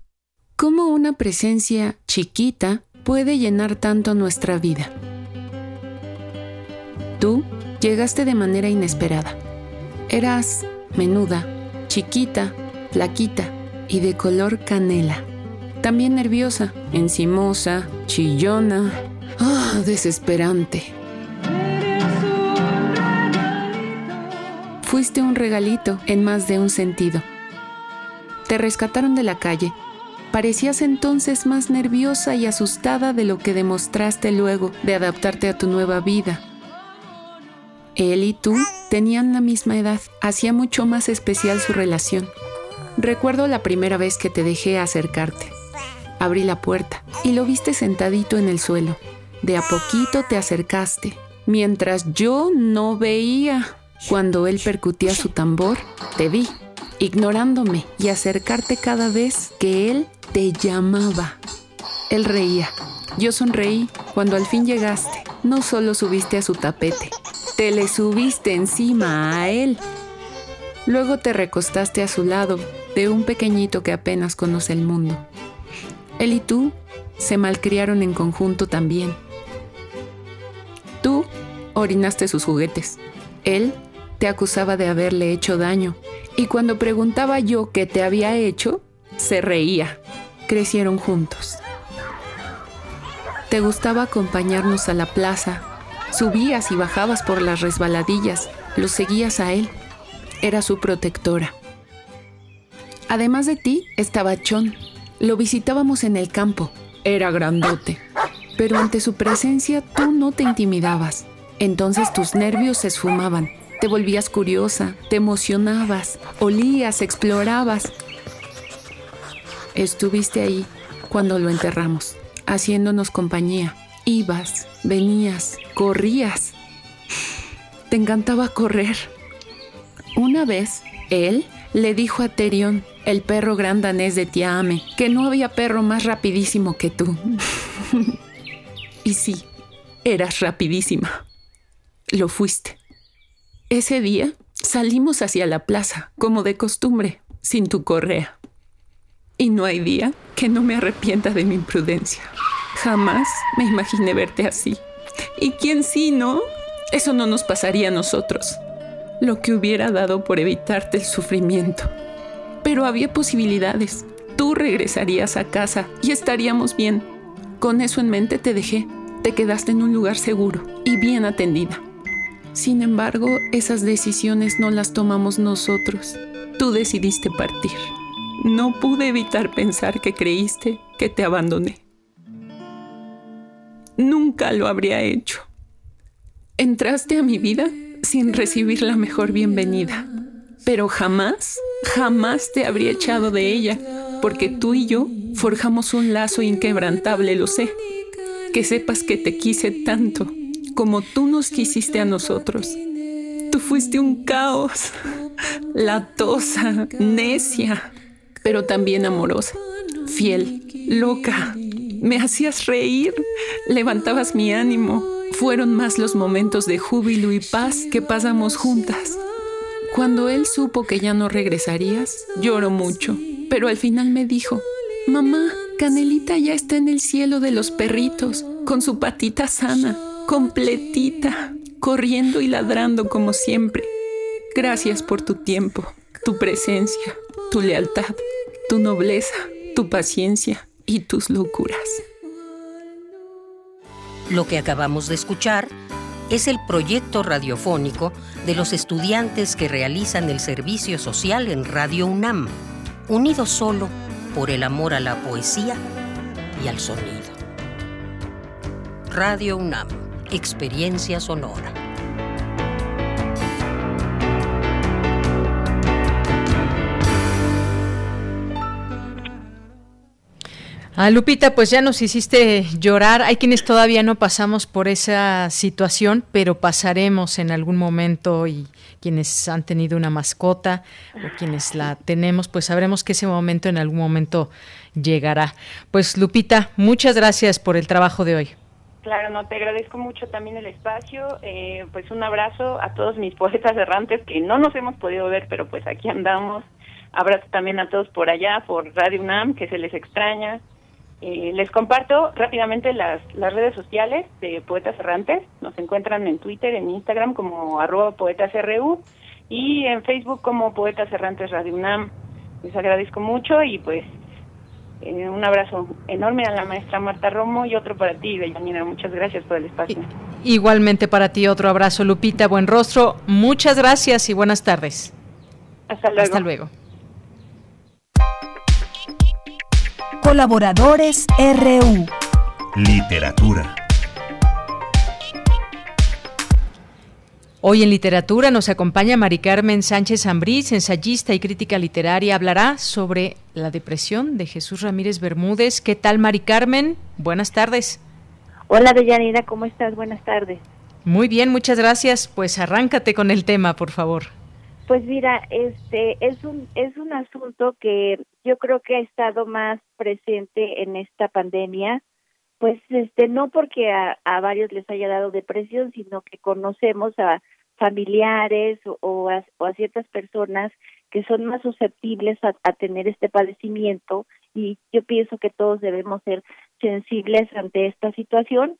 Speaker 27: ¿Cómo una presencia chiquita puede llenar tanto nuestra vida? Tú llegaste de manera inesperada. Eras menuda, chiquita, flaquita y de color canela. También nerviosa, encimosa, chillona. ¡Ah, desesperante! Fuiste un regalito en más de un sentido. Te rescataron de la calle Parecías entonces más nerviosa y asustada de lo que demostraste luego de adaptarte a tu nueva vida. Él y tú tenían la misma edad, hacía mucho más especial su relación. Recuerdo la primera vez que te dejé acercarte. Abrí la puerta y lo viste sentadito en el suelo. De a poquito te acercaste, mientras yo no veía. Cuando él percutía su tambor, te vi, ignorándome y acercarte cada vez que él te llamaba. Él reía. Yo sonreí cuando al fin llegaste. No solo subiste a su tapete, te le subiste encima a él. Luego te recostaste a su lado de un pequeñito que apenas conoce el mundo. Él y tú se malcriaron en conjunto también. Tú orinaste sus juguetes. Él te acusaba de haberle hecho daño. Y cuando preguntaba yo qué te había hecho, se reía crecieron juntos. Te gustaba acompañarnos a la plaza. Subías y bajabas por las resbaladillas. Lo seguías a él. Era su protectora. Además de ti estaba Chon. Lo visitábamos en el campo. Era grandote. Pero ante su presencia tú no te intimidabas. Entonces tus nervios se esfumaban. Te volvías curiosa, te emocionabas, olías, explorabas, Estuviste ahí cuando lo enterramos, haciéndonos compañía. Ibas, venías, corrías. Te encantaba correr. Una vez, él le dijo a Terion, el perro gran danés de Tiame, que no había perro más rapidísimo que tú. y sí, eras rapidísima. Lo fuiste. Ese día salimos hacia la plaza, como de costumbre, sin tu correa y no hay día que no me arrepienta de mi imprudencia. Jamás me imaginé verte así. ¿Y quién sí, no? Eso no nos pasaría a nosotros. Lo que hubiera dado por evitarte el sufrimiento. Pero había posibilidades. Tú regresarías a casa y estaríamos bien. Con eso en mente te dejé. Te quedaste en un lugar seguro y bien atendida. Sin embargo, esas decisiones no las tomamos nosotros. Tú decidiste partir. No pude evitar pensar que creíste que te abandoné. Nunca lo habría hecho. Entraste a mi vida sin recibir la mejor bienvenida, pero jamás, jamás te habría echado de ella, porque tú y yo forjamos un lazo inquebrantable, lo sé. Que sepas que te quise tanto como tú nos quisiste a nosotros. Tú fuiste un caos, latosa, necia, pero también amorosa, fiel, loca. Me hacías reír, levantabas mi ánimo. Fueron más los momentos de júbilo y paz que pasamos juntas. Cuando él supo que ya no regresarías, lloró mucho, pero al final me dijo, mamá, Canelita ya está en el cielo de los perritos, con su patita sana completita, corriendo y ladrando como siempre. Gracias por tu tiempo, tu presencia, tu lealtad, tu nobleza, tu paciencia y tus locuras.
Speaker 28: Lo que acabamos de escuchar es el proyecto radiofónico de los estudiantes que realizan el servicio social en Radio UNAM, unidos solo por el amor a la poesía y al sonido. Radio UNAM Experiencia Sonora.
Speaker 1: Ah, Lupita, pues ya nos hiciste llorar. Hay quienes todavía no pasamos por esa situación, pero pasaremos en algún momento y quienes han tenido una mascota o quienes la tenemos, pues sabremos que ese momento en algún momento llegará. Pues Lupita, muchas gracias por el trabajo de hoy.
Speaker 26: Claro, no, te agradezco mucho también el espacio. Eh, pues un abrazo a todos mis poetas errantes que no nos hemos podido ver, pero pues aquí andamos. Abrazo también a todos por allá, por Radio UNAM, que se les extraña. Eh, les comparto rápidamente las, las redes sociales de Poetas Errantes. Nos encuentran en Twitter, en Instagram como arroba poetasru y en Facebook como Poetas Errantes Radio UNAM. Les agradezco mucho y pues eh, un abrazo enorme a la maestra Marta Romo y otro para ti, Bellanina. Muchas gracias por el espacio.
Speaker 1: Igualmente para ti, otro abrazo, Lupita. Buen rostro. Muchas gracias y buenas tardes.
Speaker 26: Hasta luego.
Speaker 1: Hasta luego.
Speaker 3: Colaboradores RU.
Speaker 2: Literatura.
Speaker 1: Hoy en literatura nos acompaña Mari Carmen Sánchez Ambrís, ensayista y crítica literaria. Hablará sobre la depresión de Jesús Ramírez Bermúdez. ¿Qué tal, Mari Carmen? Buenas tardes.
Speaker 29: Hola, Deyanira, ¿cómo estás? Buenas tardes.
Speaker 1: Muy bien, muchas gracias. Pues arráncate con el tema, por favor.
Speaker 29: Pues mira, este es un es un asunto que yo creo que ha estado más presente en esta pandemia pues este no porque a, varios les haya dado depresión, sino que conocemos a familiares o, a, ciertas personas que son más susceptibles a, tener este padecimiento y yo pienso que todos debemos ser sensibles ante esta situación.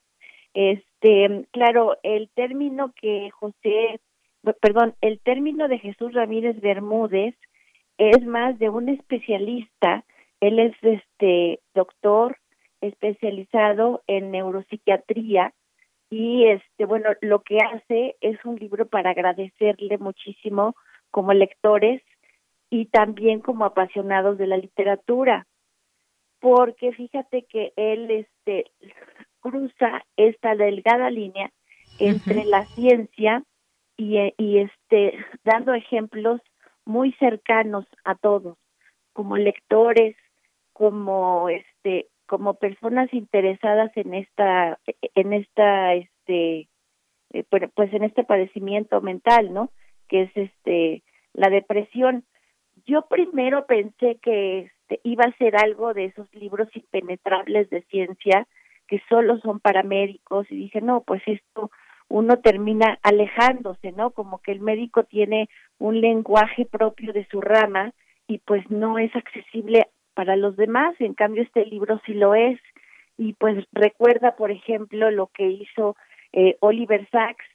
Speaker 29: Este, claro, el término que José, perdón, el término de Jesús Ramírez Bermúdez es más de un especialista. Él es este doctor especializado en neuropsiquiatría y este bueno lo que hace es un libro para agradecerle muchísimo como lectores y también como apasionados de la literatura porque fíjate que él este cruza esta delgada línea entre la ciencia y, y este dando ejemplos muy cercanos a todos como lectores como este como personas interesadas en esta en esta este eh, pues en este padecimiento mental no que es este la depresión. Yo primero pensé que este, iba a ser algo de esos libros impenetrables de ciencia que solo son para médicos y dije no pues esto uno termina alejándose no como que el médico tiene un lenguaje propio de su rama y pues no es accesible para los demás, en cambio este libro sí lo es y pues recuerda, por ejemplo, lo que hizo eh, Oliver Sacks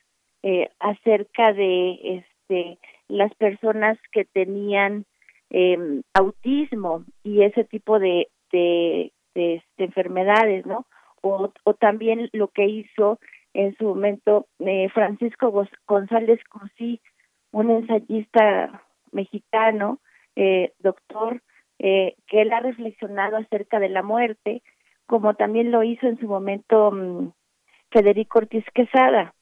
Speaker 29: eh, acerca de este las personas que tenían eh, autismo y ese tipo de, de, de, enfermedades, ¿no? O, o también lo que hizo en su momento eh, Francisco González Cruzí, un ensayista mexicano, eh, doctor, eh, que él ha reflexionado acerca de la muerte, como también lo hizo en su momento mm, Federico Ortiz Quesada.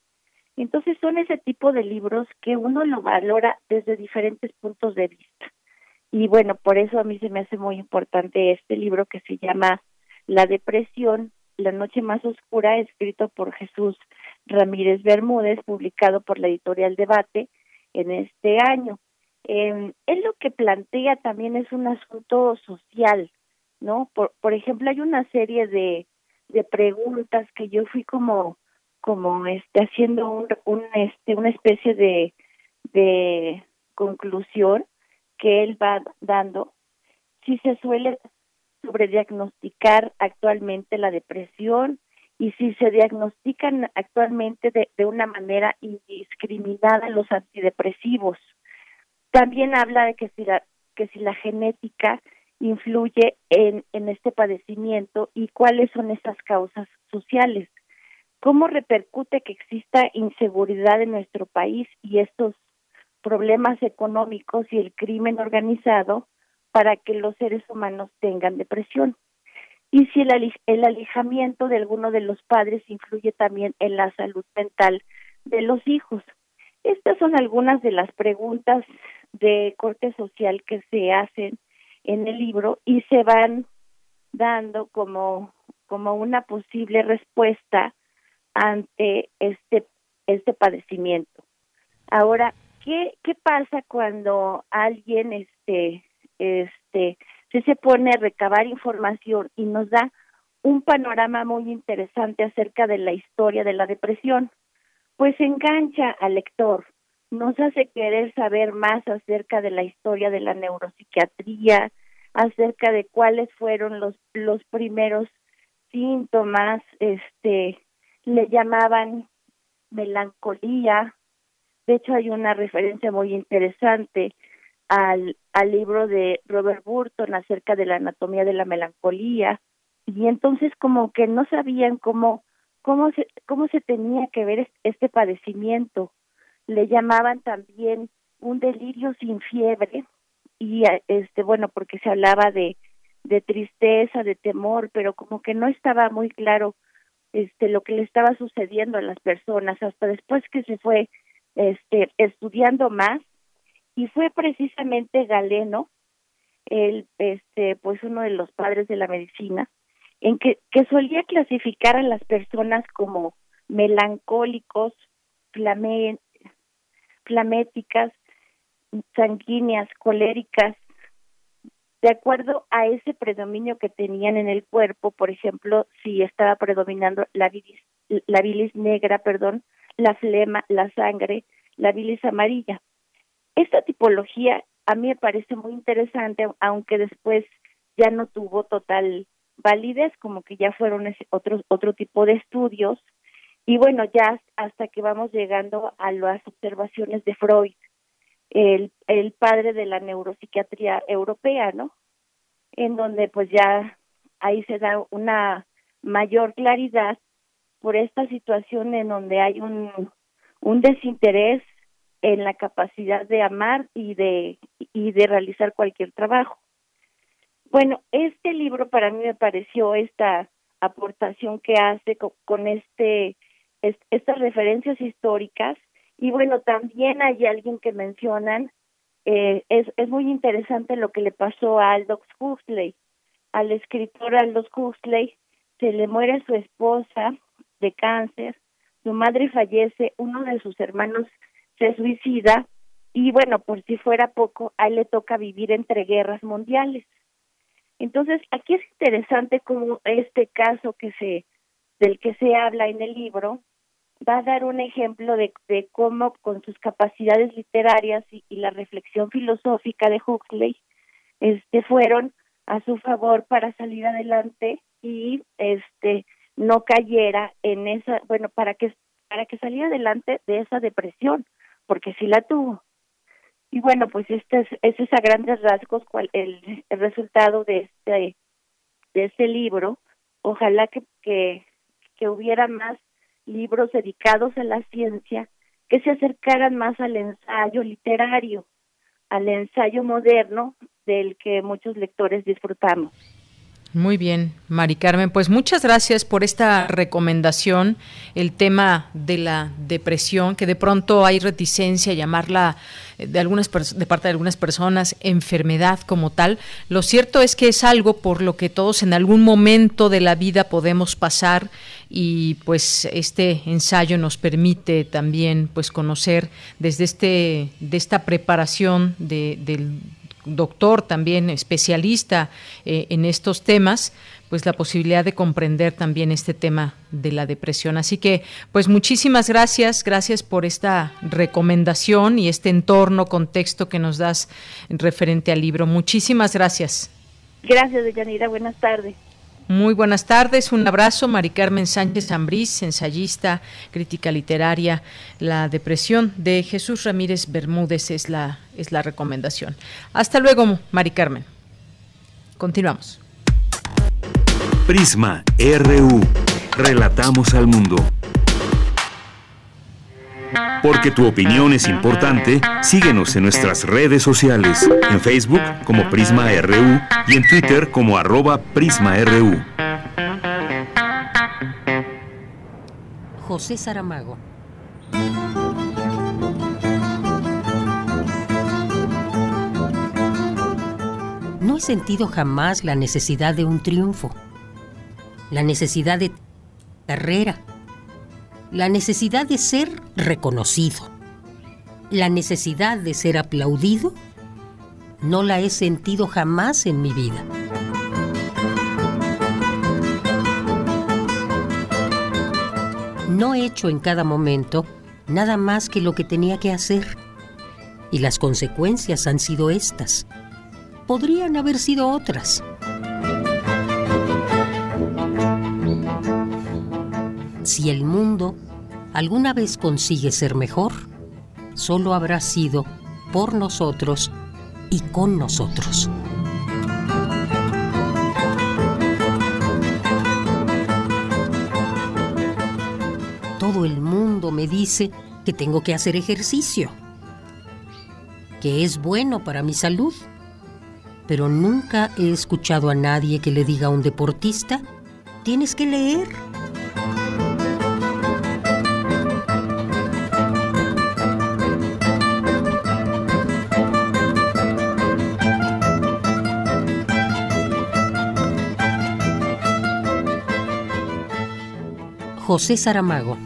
Speaker 29: Entonces son ese tipo de libros que uno lo valora desde diferentes puntos de vista. Y bueno, por eso a mí se me hace muy importante este libro que se llama La depresión, la noche más oscura, escrito por Jesús Ramírez Bermúdez, publicado por la editorial Debate en este año. Eh, él lo que plantea también es un asunto social, ¿no? Por, por ejemplo, hay una serie de, de preguntas que yo fui como como este haciendo un, un este una especie de de conclusión que él va dando si se suele sobrediagnosticar actualmente la depresión y si se diagnostican actualmente de, de una manera indiscriminada los antidepresivos. También habla de que si la, que si la genética influye en, en este padecimiento y cuáles son esas causas sociales. ¿Cómo repercute que exista inseguridad en nuestro país y estos problemas económicos y el crimen organizado para que los seres humanos tengan depresión? Y si el, el alejamiento de alguno de los padres influye también en la salud mental de los hijos. Estas son algunas de las preguntas de corte social que se hacen en el libro y se van dando como como una posible respuesta ante este este padecimiento. Ahora, ¿qué qué pasa cuando alguien este este se se pone a recabar información y nos da un panorama muy interesante acerca de la historia de la depresión? Pues engancha al lector, nos hace querer saber más acerca de la historia de la neuropsiquiatría, acerca de cuáles fueron los los primeros síntomas, este le llamaban melancolía. De hecho, hay una referencia muy interesante al, al libro de Robert Burton acerca de la anatomía de la melancolía. Y entonces como que no sabían cómo, cómo, se, cómo se tenía que ver este padecimiento. Le llamaban también un delirio sin fiebre y este bueno porque se hablaba de de tristeza, de temor, pero como que no estaba muy claro este lo que le estaba sucediendo a las personas hasta después que se fue este estudiando más y fue precisamente Galeno el este pues uno de los padres de la medicina en que que solía clasificar a las personas como melancólicos, flame, flaméticas, sanguíneas, coléricas, de acuerdo a ese predominio que tenían en el cuerpo, por ejemplo, si estaba predominando la bilis, la bilis negra, perdón, la flema, la sangre, la bilis amarilla. Esta tipología a mí me parece muy interesante, aunque después ya no tuvo total validez, como que ya fueron ese otro, otro tipo de estudios. Y bueno, ya hasta que vamos llegando a las observaciones de Freud, el, el padre de la neuropsiquiatría europea, ¿no? En donde pues ya ahí se da una mayor claridad por esta situación en donde hay un, un desinterés en la capacidad de amar y de y de realizar cualquier trabajo. Bueno, este libro para mí me pareció esta aportación que hace con, con este estas referencias históricas y bueno, también hay alguien que mencionan, eh, es, es muy interesante lo que le pasó a Aldous Huxley. Al escritor Aldous Huxley se le muere su esposa de cáncer, su madre fallece, uno de sus hermanos se suicida y bueno, por si fuera poco, a él le toca vivir entre guerras mundiales. Entonces, aquí es interesante como este caso que se del que se habla en el libro va a dar un ejemplo de, de cómo con sus capacidades literarias y, la reflexión filosófica de Huxley este fueron a su favor para salir adelante y este no cayera en esa bueno para que para que saliera adelante de esa depresión porque sí la tuvo y bueno pues este es, ese es a grandes rasgos cual, el, el resultado de este de este libro ojalá que, que que hubiera más libros dedicados a la ciencia que se acercaran más al ensayo literario, al ensayo moderno del que muchos lectores disfrutamos.
Speaker 1: Muy bien, Mari Carmen. Pues muchas gracias por esta recomendación. El tema de la depresión, que de pronto hay reticencia a llamarla eh, de algunas de parte de algunas personas enfermedad como tal. Lo cierto es que es algo por lo que todos en algún momento de la vida podemos pasar y pues este ensayo nos permite también pues conocer desde este de esta preparación de, del doctor también especialista eh, en estos temas, pues la posibilidad de comprender también este tema de la depresión. Así que, pues muchísimas gracias, gracias por esta recomendación y este entorno, contexto que nos das referente al libro. Muchísimas gracias.
Speaker 29: Gracias, Deyanira. Buenas tardes.
Speaker 1: Muy buenas tardes, un abrazo. Mari Carmen Sánchez Ambrís, ensayista, crítica literaria. La depresión de Jesús Ramírez Bermúdez es la, es la recomendación. Hasta luego, Mari Carmen. Continuamos.
Speaker 2: Prisma RU. Relatamos al mundo. Porque tu opinión es importante, síguenos en nuestras redes sociales, en Facebook como Prisma RU y en Twitter como arroba PrismaRU.
Speaker 28: José Saramago. No he sentido jamás la necesidad de un triunfo, la necesidad de carrera la necesidad de ser reconocido, la necesidad de ser aplaudido, no la he sentido jamás en mi vida. No he hecho en cada momento nada más que lo que tenía que hacer. Y las consecuencias han sido estas. Podrían haber sido otras. Si el mundo alguna vez consigue ser mejor, solo habrá sido por nosotros y con nosotros. Todo el mundo me dice que tengo que hacer ejercicio, que es bueno para mi salud, pero nunca he escuchado a nadie que le diga a un deportista, tienes que leer. José Saramago.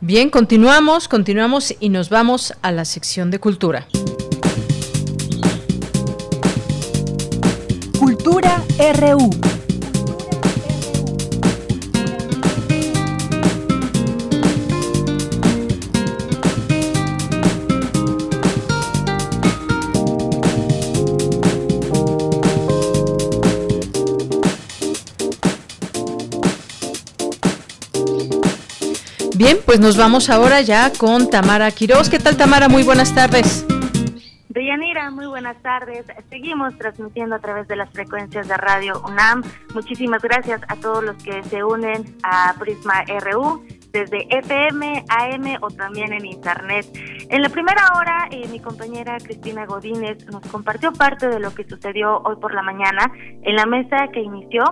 Speaker 1: Bien, continuamos, continuamos y nos vamos a la sección de cultura.
Speaker 3: Cultura RU.
Speaker 1: Bien, pues nos vamos ahora ya con Tamara Quiroz. ¿Qué tal, Tamara? Muy buenas tardes.
Speaker 30: Deyanira, muy buenas tardes. Seguimos transmitiendo a través de las frecuencias de Radio UNAM. Muchísimas gracias a todos los que se unen a Prisma RU desde FM, AM o también en Internet. En la primera hora, eh, mi compañera Cristina Godínez nos compartió parte de lo que sucedió hoy por la mañana en la mesa que inició,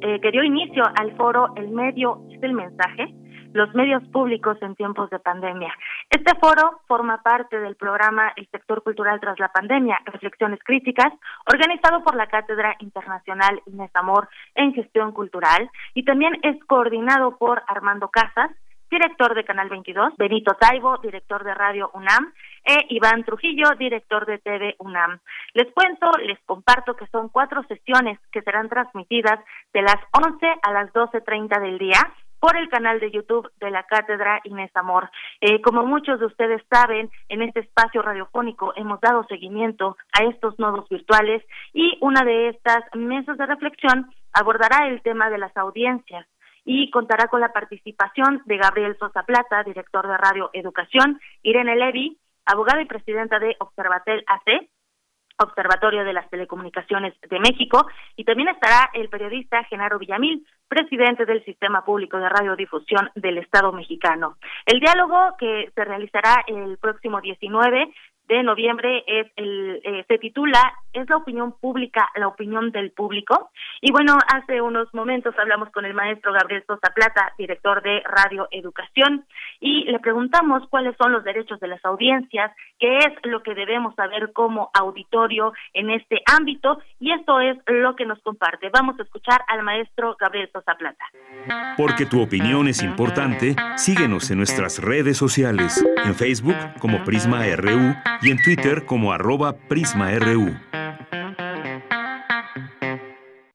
Speaker 30: eh, que dio inicio al foro El Medio es el Mensaje, los medios públicos en tiempos de pandemia. Este foro forma parte del programa El sector cultural tras la pandemia, Reflexiones Críticas, organizado por la Cátedra Internacional Inés Amor en Gestión Cultural y también es coordinado por Armando Casas, director de Canal 22, Benito Taibo, director de Radio UNAM, e Iván Trujillo, director de TV UNAM. Les cuento, les comparto que son cuatro sesiones que serán transmitidas de las 11 a las 12.30 del día por el canal de YouTube de la Cátedra Inés Amor. Eh, como muchos de ustedes saben, en este espacio radiofónico hemos dado seguimiento a estos nodos virtuales y una de estas mesas de reflexión abordará el tema de las audiencias y contará con la participación de Gabriel Sosa Plata, director de Radio Educación, Irene Levy, abogada y presidenta de Observatel AC, Observatorio de las Telecomunicaciones de México, y también estará el periodista Genaro Villamil, presidente del Sistema Público de Radiodifusión del Estado mexicano. El diálogo que se realizará el próximo 19 de noviembre es el eh, se titula es la opinión pública la opinión del público y bueno hace unos momentos hablamos con el maestro Gabriel Sosa Plata director de Radio Educación y le preguntamos cuáles son los derechos de las audiencias qué es lo que debemos saber como auditorio en este ámbito y esto es lo que nos comparte. Vamos a escuchar al maestro Gabriel Sosa Plata.
Speaker 2: Porque tu opinión es importante síguenos en nuestras redes sociales en Facebook como Prisma RU y en Twitter como arroba PrismaRU.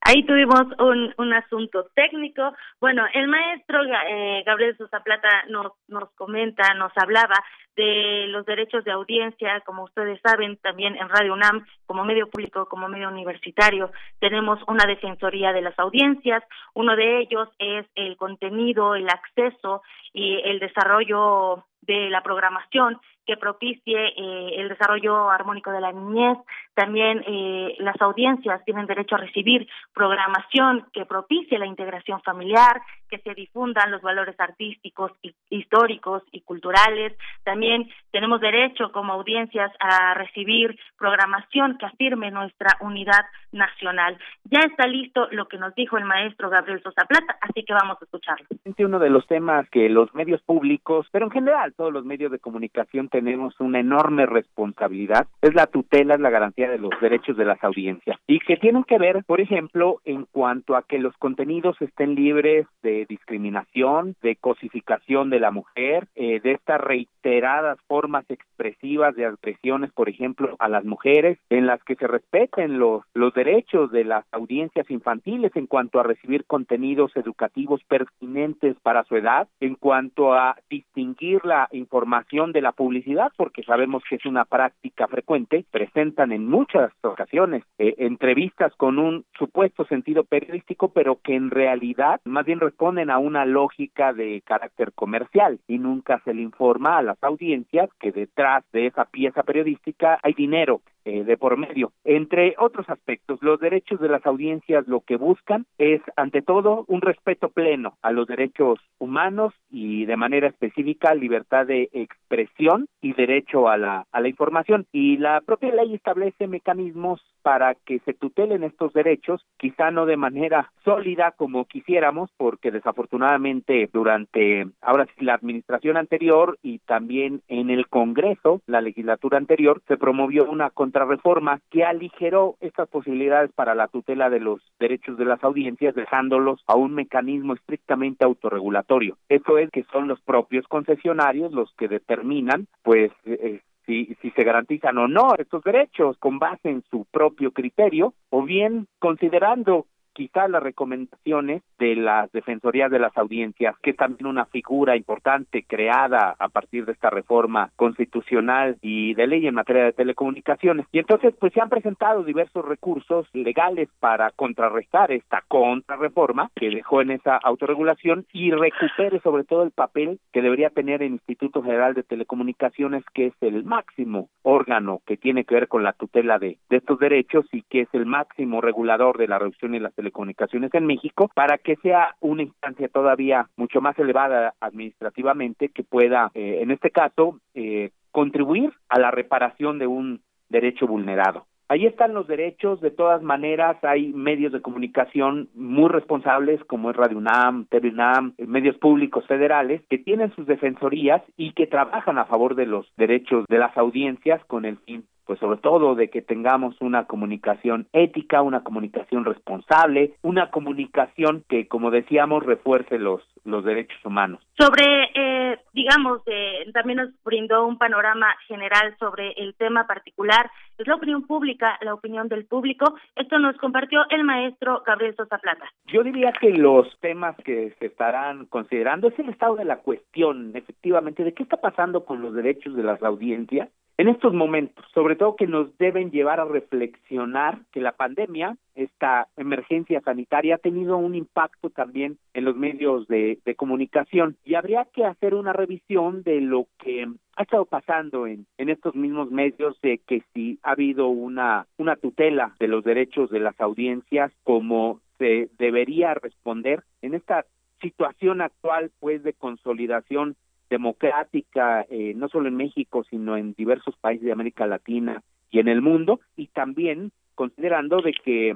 Speaker 30: Ahí tuvimos un, un asunto técnico. Bueno, el maestro eh, Gabriel Sosa Plata nos, nos comenta, nos hablaba de los derechos de audiencia, como ustedes saben, también en Radio UNAM, como medio público, como medio universitario, tenemos una defensoría de las audiencias. Uno de ellos es el contenido, el acceso y el desarrollo de la programación que propicie eh, el desarrollo armónico de la niñez. También eh, las audiencias tienen derecho a recibir programación que propicie la integración familiar, que se difundan los valores artísticos, históricos y culturales. También tenemos derecho como audiencias a recibir programación que afirme nuestra unidad nacional. Ya está listo lo que nos dijo el maestro Gabriel Sosa Plata, así que vamos a escucharlo.
Speaker 31: Uno de los temas que los medios públicos, pero en general todos los medios de comunicación tenemos una enorme responsabilidad, es la tutela, es la garantía de los derechos de las audiencias y que tienen que ver, por ejemplo, en cuanto a que los contenidos estén libres de discriminación, de cosificación de la mujer, eh, de estas reiteradas formas expresivas de agresiones, por ejemplo, a las mujeres, en las que se respeten los, los derechos de las audiencias infantiles en cuanto a recibir contenidos educativos pertinentes para su edad, en cuanto a distinguir la información de la publicidad, porque sabemos que es una práctica frecuente, presentan en muchas ocasiones eh, entrevistas con un supuesto sentido periodístico, pero que en realidad más bien responden a una lógica de carácter comercial y nunca se le informa a las audiencias que detrás de esa pieza periodística hay dinero eh, de por medio. Entre otros aspectos, los derechos de las audiencias lo que buscan es, ante todo, un respeto pleno a los derechos humanos y de manera específica libertad de expresión y derecho a la, a la información. Y la propia ley establece mecanismos para que se tutelen estos derechos, quizá no de manera sólida como quisiéramos, porque desafortunadamente durante ahora sí la administración anterior y también en el Congreso, la legislatura anterior, se promovió una contrarreforma que aligeró estas posibilidades para la tutela de los derechos de las audiencias, dejándolos a un mecanismo estrictamente autorregulatorio. Eso es que son los propios concesionarios los que determinan, pues, eh, si, si se garantizan o no estos derechos con base en su propio criterio o bien considerando quizá las recomendaciones de las defensorías de las audiencias, que es también una figura importante creada a partir de esta reforma constitucional y de ley en materia de telecomunicaciones. Y entonces, pues se han presentado diversos recursos legales para contrarrestar esta contrarreforma que dejó en esa autorregulación y recupere sobre todo el papel que debería tener el Instituto General de Telecomunicaciones, que es el máximo órgano que tiene que ver con la tutela de, estos derechos y que es el máximo regulador de la reducción y la telecomunicaciones en México para que sea una instancia todavía mucho más elevada administrativamente que pueda, eh, en este caso, eh, contribuir a la reparación de un derecho vulnerado. Ahí están los derechos, de todas maneras hay medios de comunicación muy responsables como es Radio UNAM, TV UNAM, medios públicos federales que tienen sus defensorías y que trabajan a favor de los derechos de las audiencias con el fin pues sobre todo de que tengamos una comunicación ética, una comunicación responsable, una comunicación que, como decíamos, refuerce los los derechos humanos.
Speaker 30: Sobre, eh, digamos, eh, también nos brindó un panorama general sobre el tema particular, es la opinión pública, la opinión del público. Esto nos compartió el maestro Gabriel Sosa Plata.
Speaker 31: Yo diría que los temas que se estarán considerando es el estado de la cuestión, efectivamente, de qué está pasando con los derechos de las audiencias en estos momentos, sobre todo que nos deben llevar a reflexionar que la pandemia, esta emergencia sanitaria, ha tenido un impacto también en los medios de, comunicación. Y habría que hacer una revisión de lo que ha estado pasando en, en estos mismos medios de que si ha habido una, una tutela de los derechos de las audiencias como se debería responder en esta situación actual pues de consolidación democrática, eh, no solo en México, sino en diversos países de América Latina y en el mundo, y también considerando de que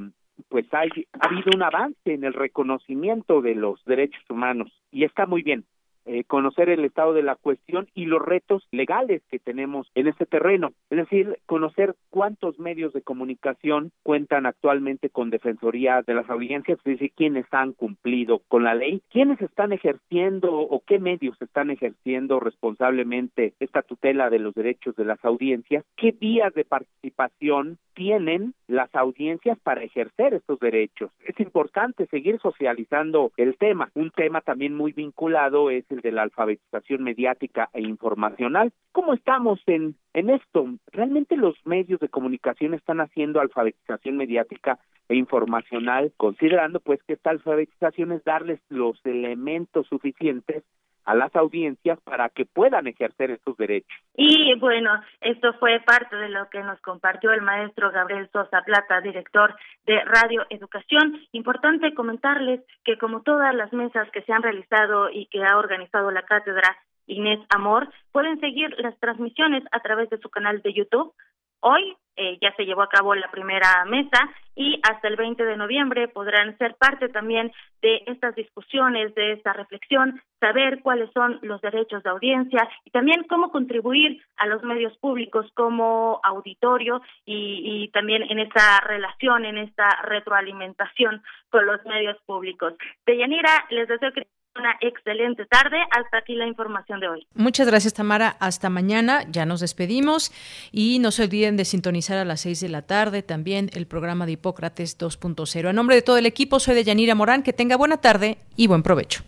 Speaker 31: pues hay, ha habido un avance en el reconocimiento de los derechos humanos y está muy bien. Eh, conocer el estado de la cuestión y los retos legales que tenemos en este terreno. Es decir, conocer cuántos medios de comunicación cuentan actualmente con defensoría de las audiencias, es decir, quiénes han cumplido con la ley, quiénes están ejerciendo o qué medios están ejerciendo responsablemente esta tutela de los derechos de las audiencias, qué vías de participación tienen las audiencias para ejercer estos derechos. Es importante seguir socializando el tema. Un tema también muy vinculado es el de la alfabetización mediática e informacional. ¿Cómo estamos en, en esto? ¿Realmente los medios de comunicación están haciendo alfabetización mediática e informacional, considerando pues que esta alfabetización es darles los elementos suficientes a las audiencias para que puedan ejercer estos derechos.
Speaker 30: Y bueno, esto fue parte de lo que nos compartió el maestro Gabriel Sosa Plata, director de Radio Educación. Importante comentarles que como todas las mesas que se han realizado y que ha organizado la cátedra Inés Amor, pueden seguir las transmisiones a través de su canal de YouTube. Hoy eh, ya se llevó a cabo la primera mesa y hasta el 20 de noviembre podrán ser parte también de estas discusiones, de esta reflexión, saber cuáles son los derechos de audiencia y también cómo contribuir a los medios públicos como auditorio y, y también en esta relación, en esta retroalimentación con los medios públicos. Deyanira, les deseo que una excelente tarde. Hasta aquí la información de hoy.
Speaker 1: Muchas gracias, Tamara. Hasta mañana. Ya nos despedimos y no se olviden de sintonizar a las seis de la tarde también el programa de Hipócrates 2.0. A nombre de todo el equipo, soy de Yanira Morán. Que tenga buena tarde y buen provecho.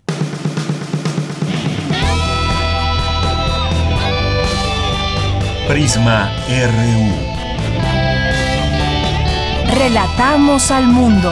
Speaker 2: Prisma RU.
Speaker 3: Relatamos al mundo.